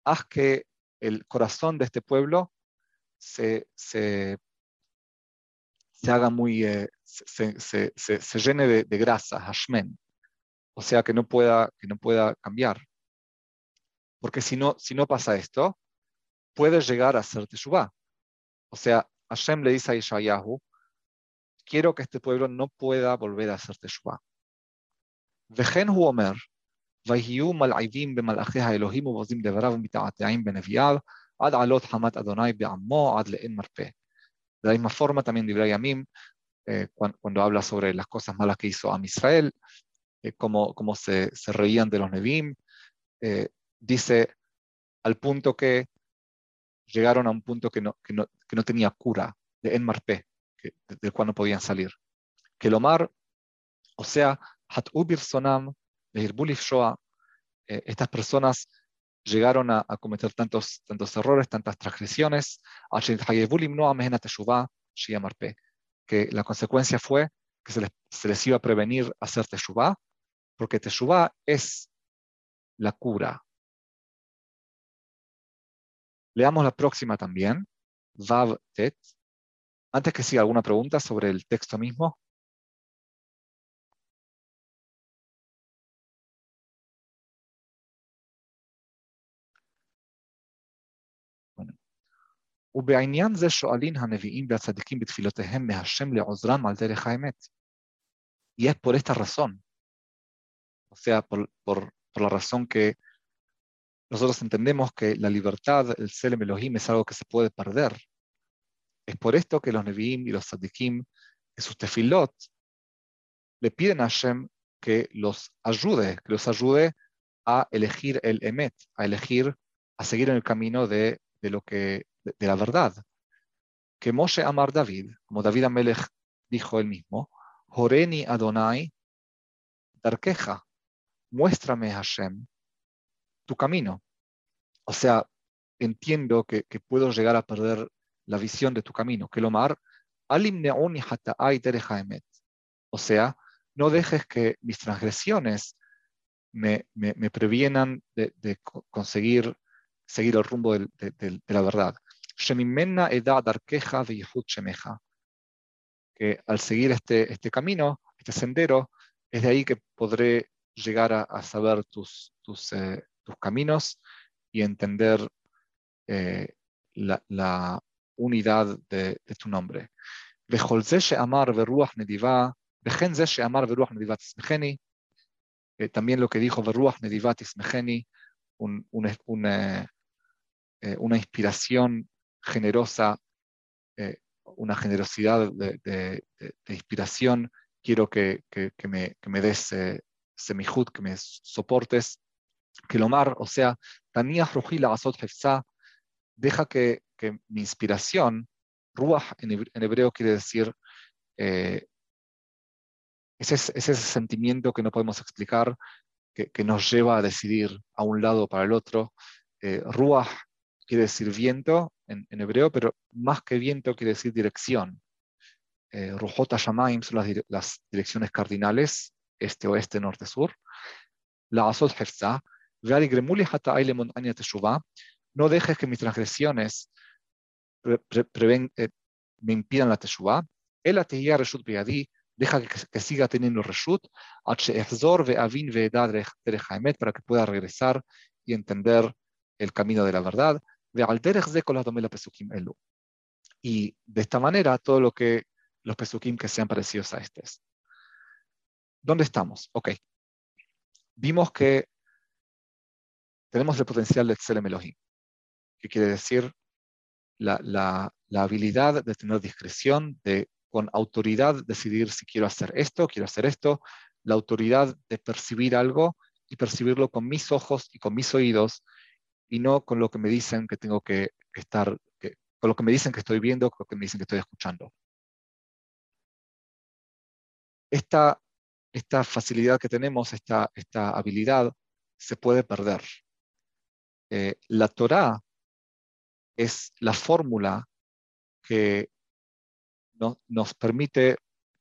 S1: haz que el corazón de este pueblo se, se, se haga muy, se, se, se, llene de grasa, hashmen, o sea que no pueda, que no pueda cambiar. Porque si no, si no pasa esto, puede llegar a ser teshuvah. O sea, Hashem le dice a Ishayahu, quiero que este pueblo no pueda volver a hacer teshuvah. וכן הוא אומר, ויהיו מלעיבים במלאכי האלוהים ובוזים דבריו ומתעתעים בנביאיו, עד עלות חמת אדוני בעמו, עד לאין מרפא. De la misma forma, también Divrei Yamim, eh, cuando, cuando habla sobre las cosas malas que hizo Am Israel, eh, cómo, cómo se, se reían de los Nevim, eh, dice al punto que llegaron a un punto que no, que no, que no tenía cura, de En Marpé, que, del cual no podían salir. Que Lomar, o sea, Hat'u Sonam, Behirbulif Shoah, eh, estas personas llegaron a, a, cometer tantos, tantos errores, tantas transgresiones, que la consecuencia fue que se les, se les iba a prevenir hacer teshuvah, porque teshuvah es la cura. Leamos la próxima también, Vav Tet. Antes que siga alguna pregunta sobre el texto mismo. ובעניין זה שואלין הנביאים והצדיקים בתפילותיהם מהשם לעוזרם על דרך האמת. Y es por esta razón, o sea, por, por, por la razón que nosotros entendemos que la libertad, el Selem Elohim, es algo que se puede perder. Es por esto que los Nevi'im y los Tzadikim, en sus tefilot, le piden a Hashem que los ayude, que los ayude a elegir el Emet, a elegir, a seguir en el camino de, de lo que de, de la verdad. Que Moshe Amar David, como David Amelech dijo él mismo, Horeni Adonai Darkeja, muéstrame Hashem tu camino. O sea, entiendo que, que, puedo llegar a perder la visión de tu camino. Que lo mar. O sea, no dejes que mis transgresiones me, me, me previenan de, de, conseguir seguir el rumbo de, de, de la verdad. Que al seguir este, este camino, este sendero, es de ahí que podré llegar a, a saber tus, tus, eh, tus caminos y entender eh, la, unidad de, tu nombre. También lo que dijo Veruach Nedivat Ismecheni, un, un, un, eh, una inspiración generosa, eh, una generosidad de, inspiración. Quiero que, me, que me des eh, semihut, que me soportes. Que lo mar, o sea, Tania Rujila Azot Hefza, deja que, que, mi inspiración, Ruach en, hebreo quiere decir eh, ese, ese sentimiento que no podemos explicar, que, que, nos lleva a decidir a un lado o para el otro. Eh, Ruach quiere decir viento en, en, hebreo, pero más que viento quiere decir dirección. Eh, Rujot son las, las, direcciones cardinales, este, oeste, norte, sur. La Azot Hefza, no dejes que mis transgresiones pre, pre, preven, eh, me impidan la Teshuvah. El Reshut Beyadi, deja que, que, siga teniendo Reshut, para que pueda regresar y entender el camino de la verdad. Y de esta manera, todo lo que los pesukim que sean parecidos a estos. ¿Dónde estamos? Ok. Vimos que tenemos el potencial de Tselem Elohim. que quiere decir la, la, habilidad de tener discreción, de con autoridad decidir si quiero hacer esto, quiero hacer esto, la autoridad de percibir algo y percibirlo con mis ojos y con mis oídos y no con lo que me dicen que tengo que estar, con lo que me dicen que estoy viendo, con lo que me dicen que estoy escuchando. Esta, esta facilidad que tenemos, esta, esta habilidad, se puede perder. Eh, la Torah es la fórmula que nos permite,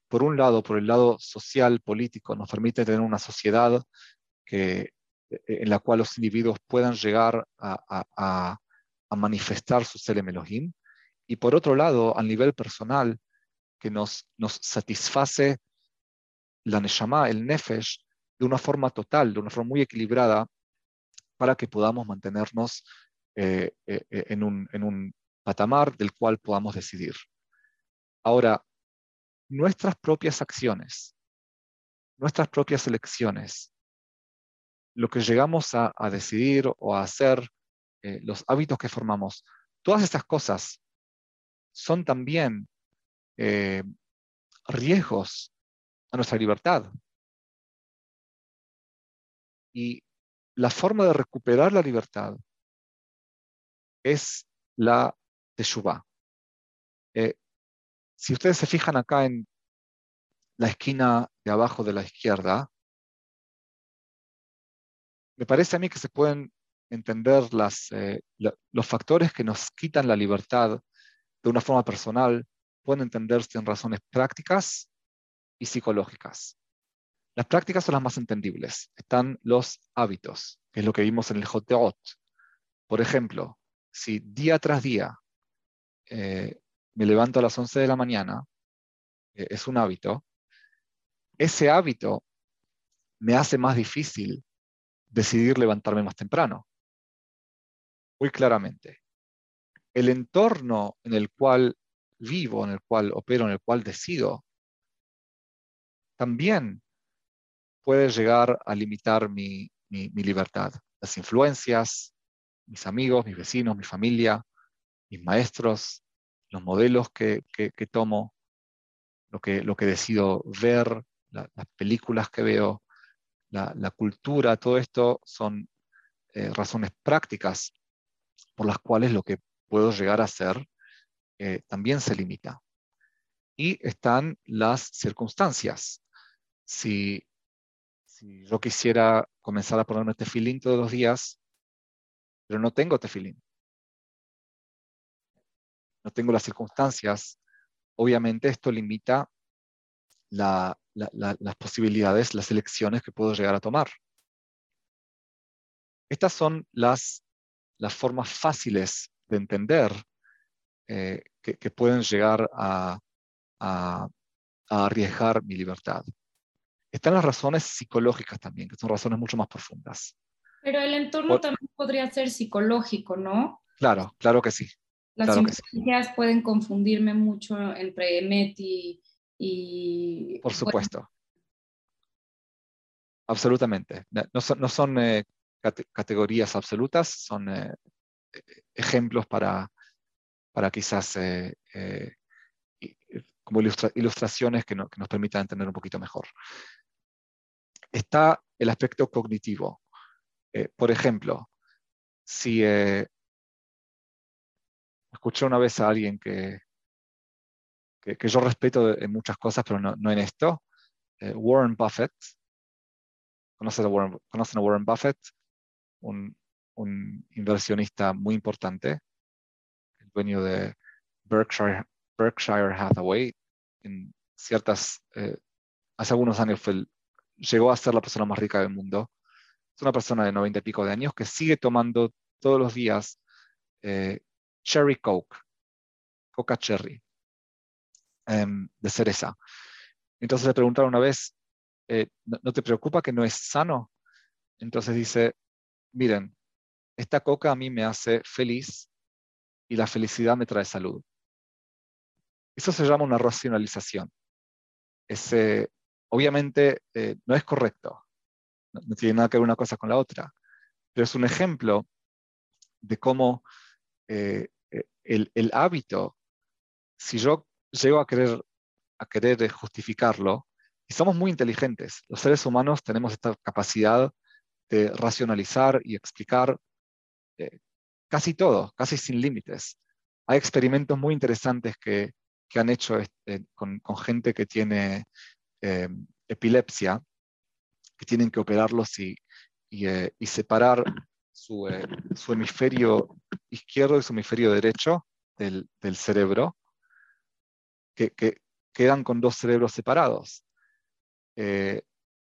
S1: por un lado, por el lado social, político, nos permite tener una sociedad e, en la cual los individuos puedan llegar a, manifestar su Selem Elohim, y por otro lado, a nivel personal, que nos, nos satisface la Neshama, el Nefesh, de una forma total, de una forma muy equilibrada, para que podamos mantenernos eh, eh, eh, en, un, en un patamar del cual podamos decidir. Ahora, nuestras propias acciones, nuestras propias elecciones, lo que llegamos a, decidir o a hacer, los hábitos que formamos, todas estas cosas son también riesgos a nuestra libertad. Y la forma de recuperar la libertad es la de Eh, si ustedes se fijan acá en la esquina de abajo de la izquierda, me parece a mí que se pueden entender eh, los factores que nos quitan la libertad de una forma personal, pueden entenderse en razones prácticas y psicológicas. Las prácticas son las más entendibles. Están los hábitos, que es lo que vimos en el Joteot. Por ejemplo, si día tras día eh, me levanto a las 11 de la mañana, eh, es un hábito, ese hábito me hace más difícil decidir levantarme más temprano. Muy claramente. El entorno en el cual vivo, en el cual opero, en el cual decido, también puede llegar a limitar mi, mi libertad. Las influencias, mis amigos, mis vecinos, mi familia, mis maestros, los modelos que, tomo, lo que, lo que decido ver, las películas que veo, la, cultura, todo esto son eh, razones prácticas por las cuales lo que puedo llegar a hacer eh, también se limita. Y están las circunstancias. Si, si yo quisiera comenzar a ponerme tefilín todos los días, pero no tengo tefilín, no tengo las circunstancias, obviamente esto limita las posibilidades, las elecciones que puedo llegar a tomar. Estas son las, las formas fáciles de entender eh, que, pueden llegar a, a, arriesgar mi libertad. Están las razones psicológicas también, que son razones mucho más profundas.
S4: Pero el entorno también podría ser psicológico, ¿no?
S1: Claro, claro que sí.
S4: Las claro pueden confundirme mucho entre MET y...
S1: Por supuesto. Absolutamente. No son, no son eh, categorías absolutas, son eh, ejemplos para, para quizás eh, como ilustraciones que, que, nos permitan entender un poquito mejor. Está el aspecto cognitivo. por ejemplo, si escuché una vez a alguien que, que, yo respeto en muchas cosas, pero no, no en esto, eh, Warren Buffett. ¿Conocen a Warren, ¿Conocen a Warren Buffett? Un, inversionista muy importante, el dueño de Berkshire, Berkshire Hathaway. En ciertas, eh, hace algunos años fue llegó a ser la persona más rica del mundo. Es una persona de 90 y pico de años que sigue tomando todos los días eh, Cherry Coke, Coca Cherry, em, de cereza. Entonces le preguntaron una vez, eh, ¿no, te preocupa que no es sano? Entonces dice, miren, esta coca a mí me hace feliz y la felicidad me trae salud. Eso se llama una racionalización. Ese, obviamente eh, no es correcto, no, tiene nada que ver una cosa con la otra, pero es un ejemplo de cómo eh, eh, el, hábito, si yo llego a querer, a querer justificarlo, y somos muy inteligentes, los seres humanos tenemos esta capacidad de racionalizar y explicar casi todo, casi sin límites. Hay experimentos muy interesantes que, que han hecho con, gente que tiene eh, epilepsia, que tienen que operarlos y, eh, y separar su, eh, su, hemisferio izquierdo y su hemisferio derecho del, del cerebro, que, que, quedan con dos cerebros separados.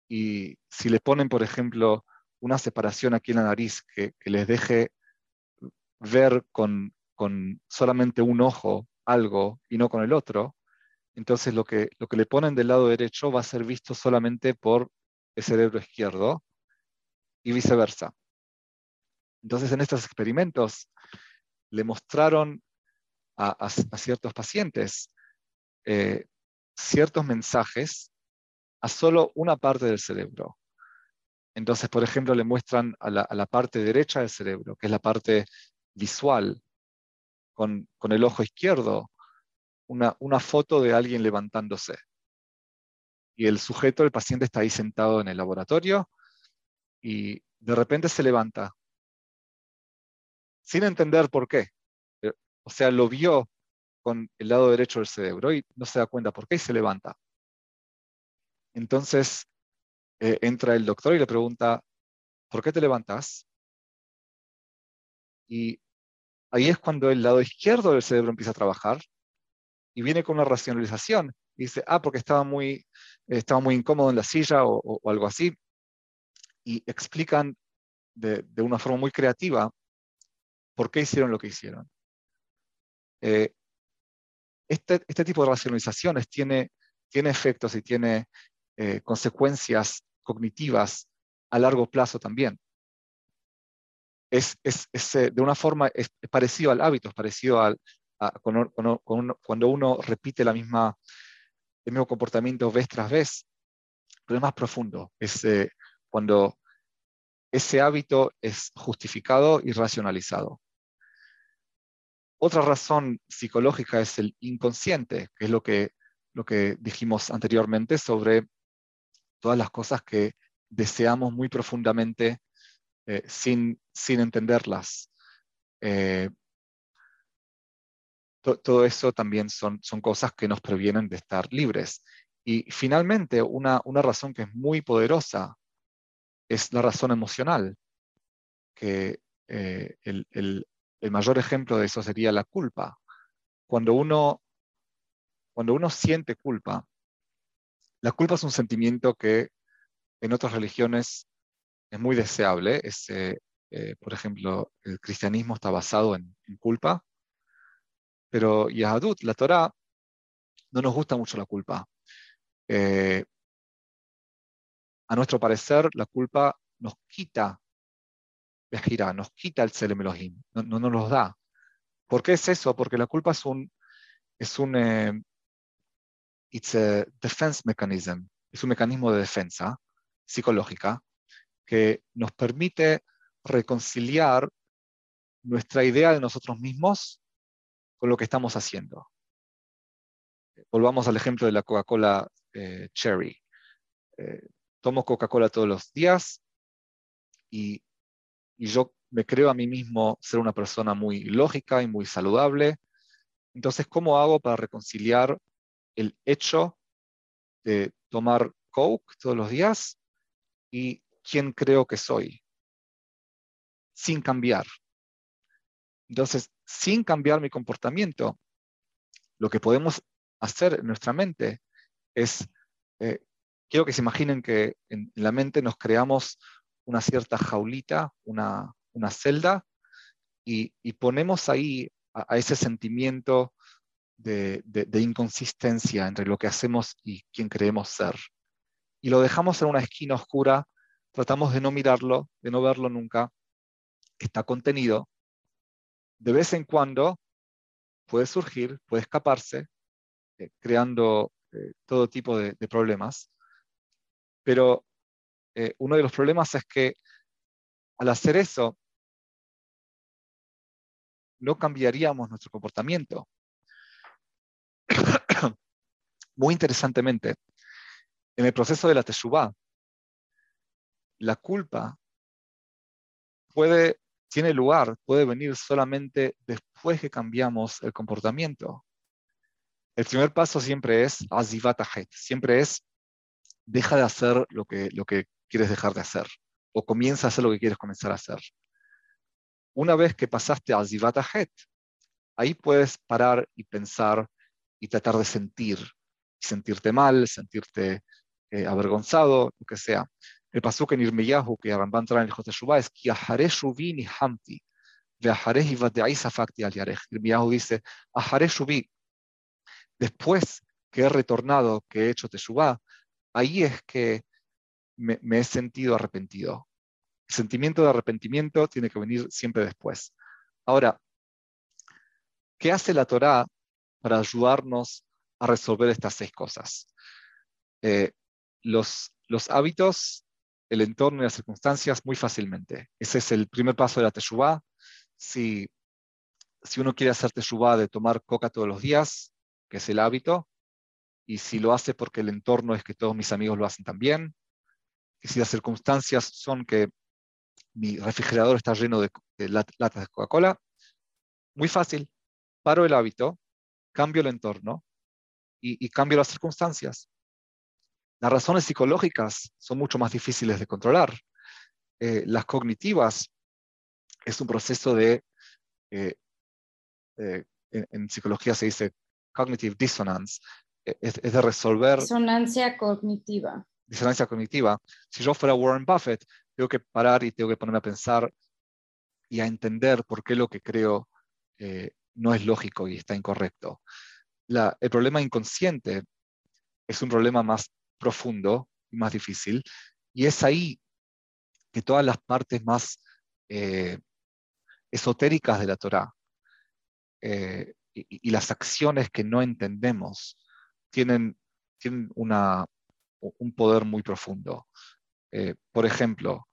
S1: Y si le ponen, por ejemplo, una separación aquí en la nariz que, que les deje ver con, con, solamente un ojo algo y no con el otro, entonces lo que, lo que le ponen del lado derecho va a ser visto solamente por el cerebro izquierdo y viceversa. Entonces en estos experimentos le mostraron a, ciertos pacientes eh, ciertos mensajes a solo una parte del cerebro. Entonces, por ejemplo, le muestran a la, a la parte derecha del cerebro, que es la parte visual, con, con el ojo izquierdo, una, una, foto de alguien levantándose. Y el sujeto, el paciente, está ahí sentado en el laboratorio y de repente se levanta, sin entender por qué. O sea, lo vio con el lado derecho del cerebro y no se da cuenta por qué y se levanta. Entonces eh, entra el doctor y le pregunta, ¿por qué te levantas? Y ahí es cuando el lado izquierdo del cerebro empieza a trabajar y viene con una racionalización. Y dice, ah, porque estaba muy, estaba muy incómodo en la silla o, o, o algo así. Y explican de, de, una forma muy creativa por qué hicieron lo que hicieron. Eh, este, este, tipo de racionalizaciones tiene, tiene efectos y tiene eh, consecuencias cognitivas a largo plazo también. Es, es, es eh, de una forma es, parecido al hábito, es parecido al, a, con, con, con cuando uno repite la misma, el mismo comportamiento vez tras vez, pero es más profundo. Es eh, cuando ese hábito es justificado y racionalizado. Otra razón psicológica es el inconsciente, que es lo que, lo que dijimos anteriormente sobre todas las cosas que deseamos muy profundamente eh, sin, sin entenderlas. Eh, to, todo eso también son, son cosas que nos previenen de estar libres. Y finalmente, una, una razón que es muy poderosa es la razón emocional, que eh, el, el, mayor ejemplo de eso sería la culpa. Cuando uno, cuando uno siente culpa, la culpa es un sentimiento que en otras religiones es muy deseable. Es, eh, eh, por ejemplo, el cristianismo está basado en culpa, pero Yahadut, la Torah, no nos gusta mucho la culpa. Eh, a nuestro parecer, la culpa nos quita gira, nos quita el Selem Elohim, no, no, nos los da. ¿Por qué es eso? Porque la culpa es un, es un eh, it's a defense mechanism, es un mecanismo de defensa psicológica que nos permite reconciliar nuestra idea de nosotros mismos con lo que estamos haciendo. Volvamos al ejemplo de la Coca-Cola eh, Cherry. Eh, tomo Coca-Cola todos los días y y yo me creo a mí mismo ser una persona muy lógica y muy saludable. Entonces, ¿cómo hago para reconciliar el hecho de tomar Coke todos los días y quién creo que soy? Sin cambiar. Entonces, sin cambiar mi comportamiento, lo que podemos hacer en nuestra mente es, eh, quiero que se imaginen que en la mente nos creamos una cierta jaulita, una, una celda, y, y, ponemos ahí a, ese sentimiento de, de, inconsistencia entre lo que hacemos y quién creemos ser. Y lo dejamos en una esquina oscura, tratamos de no mirarlo, de no verlo nunca, está contenido. De vez en cuando puede surgir, puede escaparse, eh, creando eh, todo tipo de, problemas, pero eh, uno de los problemas es que al hacer eso, no cambiaríamos nuestro comportamiento. (coughs) Muy interesantemente, en el proceso de la teshuvah, la culpa puede, tiene lugar, puede venir solamente después que cambiamos el comportamiento. El primer paso siempre es azivat siempre es deja de hacer lo que, lo que quieres dejar de hacer o comienza a hacer lo que quieres comenzar a hacer. Una vez que pasaste a ahí puedes parar y pensar y tratar de sentir, sentirte mal, sentirte eh, avergonzado, lo que sea. El pasuk en Irmiyahu que Ramban trae en el Shuvah es que ni hamti, Irmiyahu dice, después que he retornado, que he hecho Teshuvah, ahí es que me, he sentido arrepentido. El sentimiento de arrepentimiento tiene que venir siempre después. Ahora, ¿qué hace la Torá para ayudarnos a resolver estas seis cosas? Eh, los, los hábitos, el entorno y las circunstancias muy fácilmente. Ese es el primer paso de la Teshuvah. Si, si uno quiere hacer Teshuvah de tomar coca todos los días, que es el hábito, y si lo hace porque el entorno es que todos mis amigos lo hacen también, y si las circunstancias son que mi refrigerador está lleno de, latas de Coca-Cola, muy fácil, paro el hábito, cambio el entorno y, cambio las circunstancias. Las razones psicológicas son mucho más difíciles de controlar. Eh, las cognitivas es un proceso de, eh, eh, en, psicología se dice cognitive dissonance, es, de resolver...
S4: Disonancia cognitiva.
S1: Disonancia cognitiva. Si yo fuera Warren Buffett, tengo que parar y tengo que ponerme a pensar y a entender por qué lo que creo eh, no es lógico y está incorrecto. el problema inconsciente es un problema más profundo y más difícil, y es ahí que todas las partes más eh, esotéricas de la Torah eh, y, las acciones que no entendemos tienen, tienen una, un poder muy profundo. Eh, por ejemplo,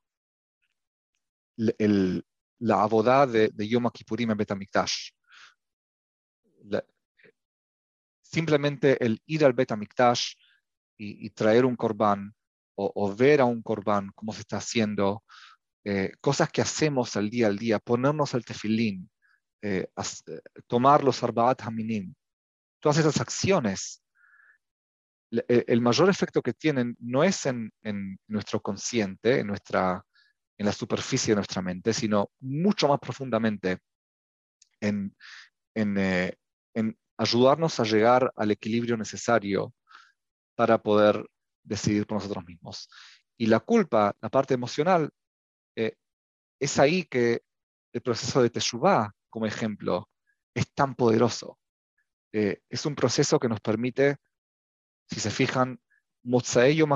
S1: la abodá de, Yom Kippurim en simplemente el ir al Betamikdash y, y traer un corbán o, ver a un corbán cómo se está haciendo, eh, cosas que hacemos al día al día, ponernos el tefilín, eh, tomar los arbaat haminim, todas esas acciones e, el mayor efecto que tienen no es en, nuestro consciente, en, nuestra, en la superficie de nuestra mente, sino mucho más profundamente en, eh, en, ayudarnos a llegar al equilibrio necesario para poder decidir por nosotros mismos. Y la culpa, la parte emocional, eh, es ahí que el proceso de Teshuvah, como ejemplo, es tan poderoso. Eh, es un proceso que nos permite si se fijan, Mozae Yom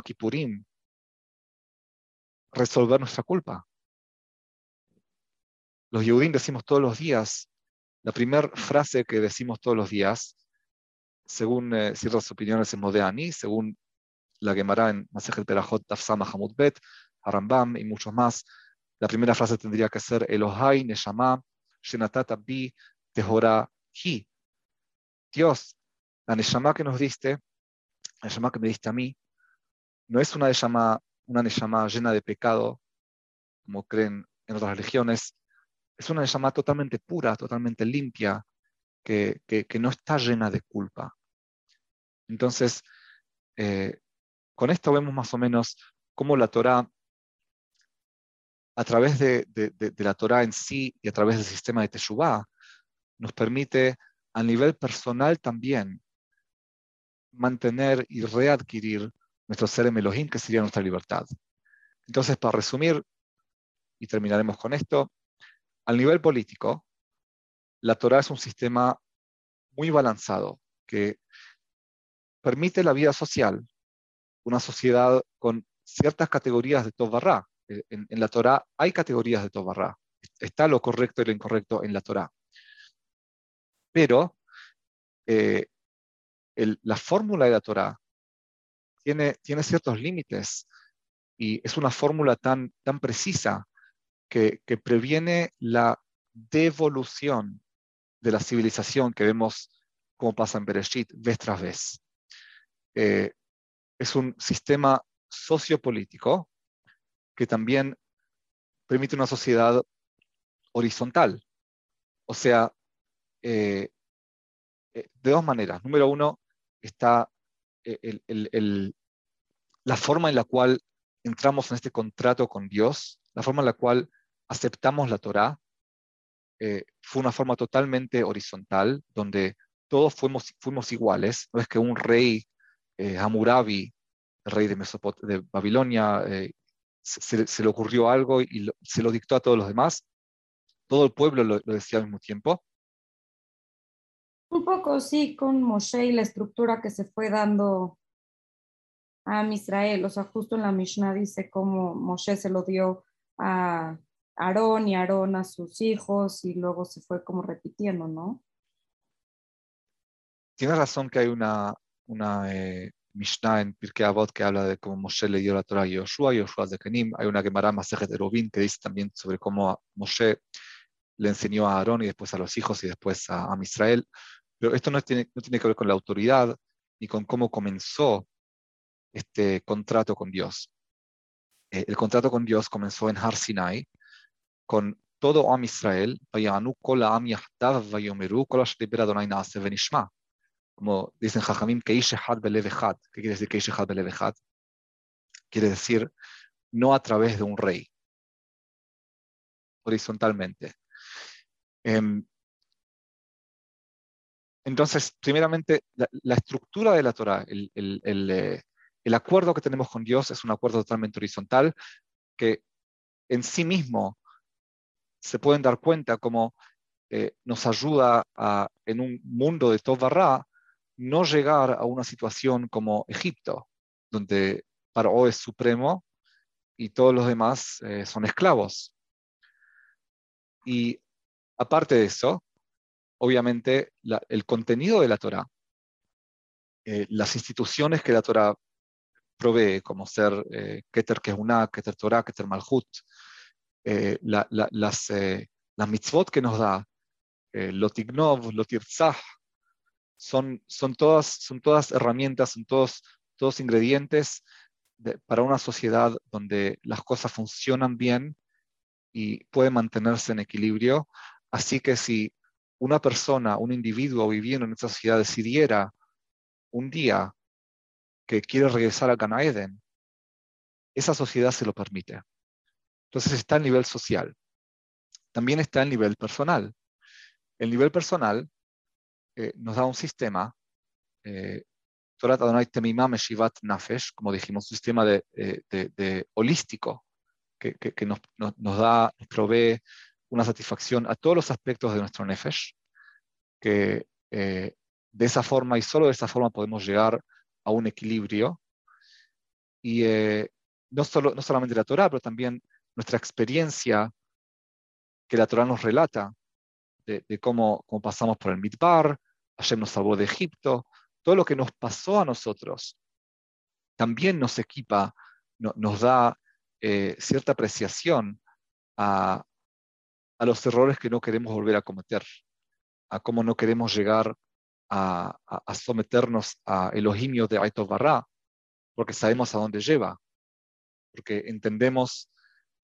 S1: resolver nuestra culpa. Los Yehudim decimos todos los días, la primera frase que decimos todos los días, según eh, ciertas opiniones en Modeani, según la Gemara en Masechet Perajot Tafsama Hamud Bet, Arambam y muchos más, la primera frase tendría que ser Elohai Neshama Shenatata Bi Tehora Hi. Dios, la Neshama que nos diste, la llama que me diste a mí, no es una llama, una llama llena de pecado, como creen en otras religiones, es una llama totalmente pura, totalmente limpia, que, no está llena de culpa. Entonces, eh, con esto vemos más o menos cómo la Torah, a través de, la Torah en sí y a través del sistema de Teshuvah, nos permite a nivel personal también mantener y readquirir nuestro ser en Elohim, que sería nuestra libertad. Entonces, para resumir, y terminaremos con esto, al nivel político, la Torah es un sistema muy balanzado que permite la vida social, una sociedad con ciertas categorías de Tobarra. Eh, en, en, la Torah hay categorías de Tobarra. Está lo correcto y lo incorrecto en la Torah. Pero eh, la fórmula de la Torah tiene, tiene ciertos límites y es una fórmula tan, tan precisa que, previene la devolución de la civilización que vemos como pasa en Bereshit vez tras vez. Eh, es un sistema sociopolítico que también permite una sociedad horizontal. O sea, eh, eh, de dos maneras. Número uno, está el, la forma en la cual entramos en este contrato con Dios, la forma en la cual aceptamos la Torá, eh, fue una forma totalmente horizontal, donde todos fuimos, fuimos iguales. No es que un rey, eh, Hammurabi, rey de, de Babilonia, eh, se, le ocurrió algo y se lo dictó a todos los demás. Todo el pueblo lo, lo, decía al mismo tiempo.
S4: Un poco, sí, con Moshe y la estructura que se fue dando a Israel. O sea, justo en la Mishnah dice cómo Moshe se lo dio a Aarón y Aarón a sus hijos y luego se fue como repitiendo, ¿no?
S1: Tienes razón que hay una, una eh, Mishnah en Pirkei Avot que habla de cómo Moshe le dio la Torah a Yoshua, Yoshua de Kenim. Hay una Gemara Masejet de Rubin que dice también sobre cómo Moshe le enseñó a Aarón y después a los hijos y después a, a Israel. Pero esto no tiene, no tiene que ver con la autoridad ni con cómo comenzó este contrato con Dios. Eh, el contrato con Dios comenzó en Har Sinai, con todo Am Israel, como dicen Jajamim, ¿qué quiere decir Quiere decir no a través de un rey, horizontalmente. Em, entonces, primeramente, la, estructura de la Torah, el, el, eh, el, acuerdo que tenemos con Dios es un acuerdo totalmente horizontal que en sí mismo se pueden dar cuenta cómo eh, nos ayuda a, en un mundo de Tobarra, no llegar a una situación como Egipto, donde Paro es supremo y todos los demás eh, son esclavos. Y aparte de eso, obviamente el contenido de la Torah, eh, las instituciones que la Torah provee, como ser Keter Kehuna, Keter Torah, Keter Malhut, eh, las, eh, las mitzvot que nos da, eh, Lotignov, Lotirzah, son, son, todas, son todas herramientas, son todos, todos ingredientes para una sociedad donde las cosas funcionan bien y pueden mantenerse en equilibrio. Así que si una persona, un individuo viviendo en esta sociedad decidiera un día que quiere regresar a Gan Eden, esa sociedad se lo permite. Entonces está el nivel social. También está el nivel personal. El nivel personal eh, nos da un sistema, eh, como dijimos, un sistema de, eh, holístico que, nos, da, nos provee una satisfacción a todos los aspectos de nuestro nefesh, que de esa forma y solo de esa forma podemos llegar a un equilibrio. Y no, solo, no solamente la Torah, pero también nuestra experiencia que la Torah nos relata de, cómo, cómo, pasamos por el Midbar, Hashem nos salvó de Egipto, todo lo que nos pasó a nosotros también nos equipa, nos da eh, cierta apreciación a, a, los errores que no queremos volver a cometer, a cómo no queremos llegar a, a, someternos a Elohimio de Aitov Barra, porque sabemos a dónde lleva, porque entendemos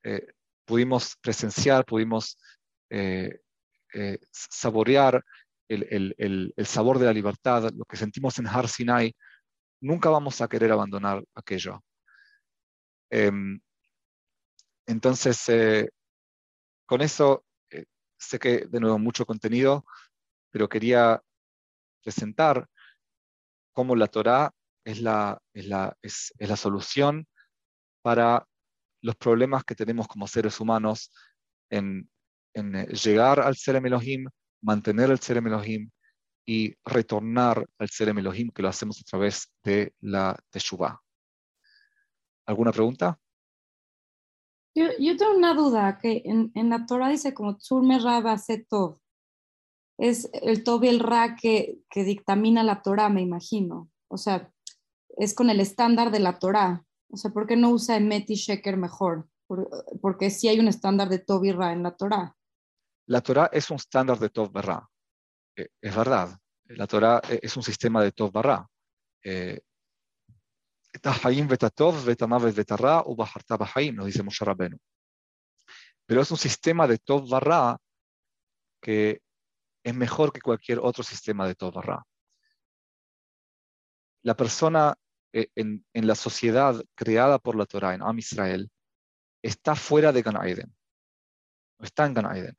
S1: eh, pudimos presenciar, pudimos eh, eh, saborear el, el, sabor de la libertad, lo que sentimos en Har Sinai, nunca vamos a querer abandonar aquello. Em, entonces, con eso, sé que de nuevo mucho contenido, pero quería presentar cómo la Torah es la, es la, es la solución para los problemas que tenemos como seres humanos en, en eh, llegar al ser Elohim, mantener el ser Elohim y retornar al ser Elohim, que lo hacemos a través de la Teshuvah. ¿Alguna pregunta?
S4: Yo, tengo una duda, que en, en la Torah dice como Tzurme Raba Tov. Es el Tov y el Ra que, que dictamina la Torah, me imagino. O sea, es con el estándar de la Torah. O sea, ¿por qué no usa Emet y Sheker mejor? porque sí hay un estándar de Tov y Ra en la Torah.
S1: La Torah es un estándar de Tov y Ra. eh, es verdad. La Torah eh, es un sistema de Tov Barra. Eh, nos dice Moshe Rabbeinu. Pero es un sistema de Tov Barra que es mejor que cualquier otro sistema de Tov Barra. La persona en, en, la sociedad creada por la Torah, en Am Israel, está fuera de Gan Aiden. Está en Gan Aiden.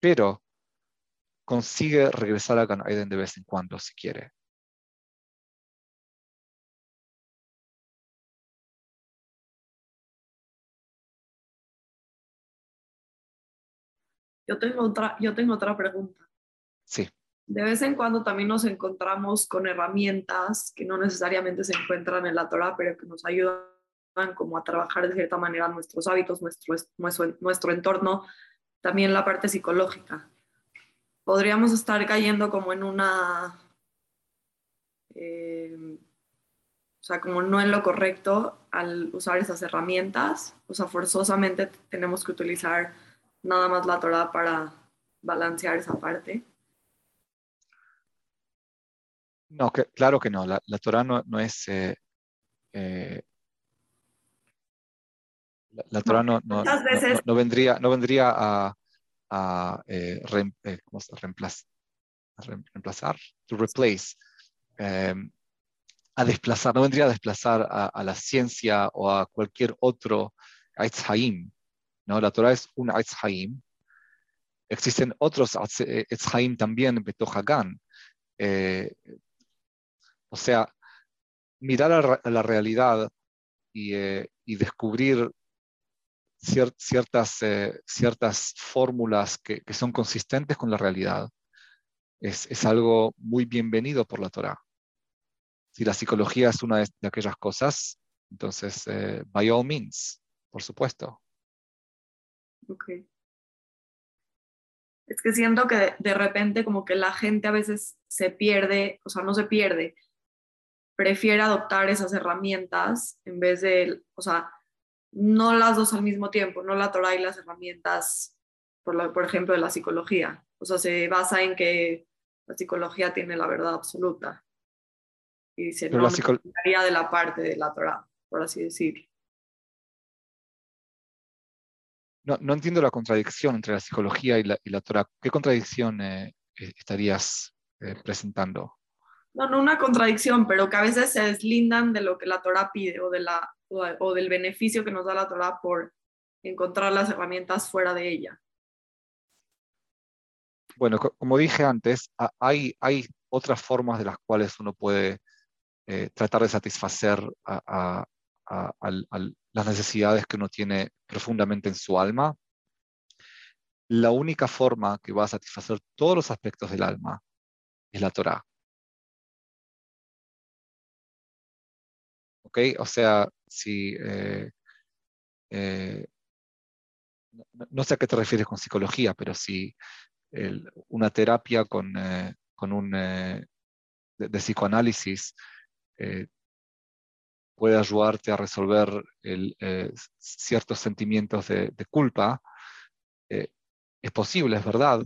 S1: Pero consigue regresar a Gan Eden de vez en cuando si quiere.
S3: Yo tengo otra, yo tengo otra pregunta.
S1: Sí.
S3: De vez en cuando también nos encontramos con herramientas que no necesariamente se encuentran en la Torah, pero que nos ayudan como a trabajar de cierta manera nuestros hábitos, nuestro, nuestro, nuestro entorno, también la parte psicológica podríamos estar cayendo como en una, eh, o sea, como no en lo correcto al usar esas herramientas. O sea, forzosamente tenemos que utilizar nada más la Torah para balancear esa parte.
S1: No, que, claro que no. La, la Torah no, no es... Eh, eh, la, la, Torah no, no, veces... no, vendría, no vendría a, a eh, re, eh, ¿cómo se reemplazar, reemplazar, to replace, eh, a desplazar, no vendría a desplazar a, a, la ciencia o a cualquier otro Eitz Haim, ¿no? La Torah es un Eitz Haim. Existen otros Eitz Haim también, Betohagan. Eh, o sea, mirar a, la realidad y, eh, y descubrir ciertas, eh, ciertas fórmulas que, que, son consistentes con la realidad. Es, es, algo muy bienvenido por la Torah. Si la psicología es una de, aquellas cosas, entonces, eh, by all means, por supuesto.
S3: Ok. Es que siento que de repente como que la gente a veces se pierde, o sea, no se pierde, prefiere adoptar esas herramientas en vez de, o sea, no las dos al mismo tiempo, no la Torah y las herramientas, por, la, por ejemplo, de la psicología. O sea, se basa en que la psicología tiene la verdad absoluta. Y dice,
S1: Pero
S3: no,
S1: la
S3: de la parte de la Torah, por así decirlo.
S1: No, no entiendo la contradicción entre la psicología y la, y la Torah. ¿Qué contradicción eh, estarías eh, presentando?
S3: No, no una contradicción, pero que a veces se deslindan de lo que la Torah pide o, de la, o, del beneficio que nos da la Torah por encontrar las herramientas fuera de ella.
S1: Bueno, co como dije antes, hay, hay otras formas de las cuales uno puede eh, tratar de satisfacer a, a, a, las necesidades que uno tiene profundamente en su alma. La única forma que va a satisfacer todos los aspectos del alma es la Torah. O sea, si... Eh, eh, no, sé a qué te refieres con psicología, pero si una terapia con, eh, un de, psicoanálisis puede ayudarte a resolver ciertos sentimientos de, culpa, es posible, es verdad,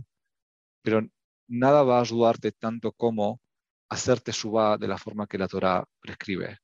S1: pero nada va a ayudarte tanto como hacerte shubá de la forma que la Torah prescribe.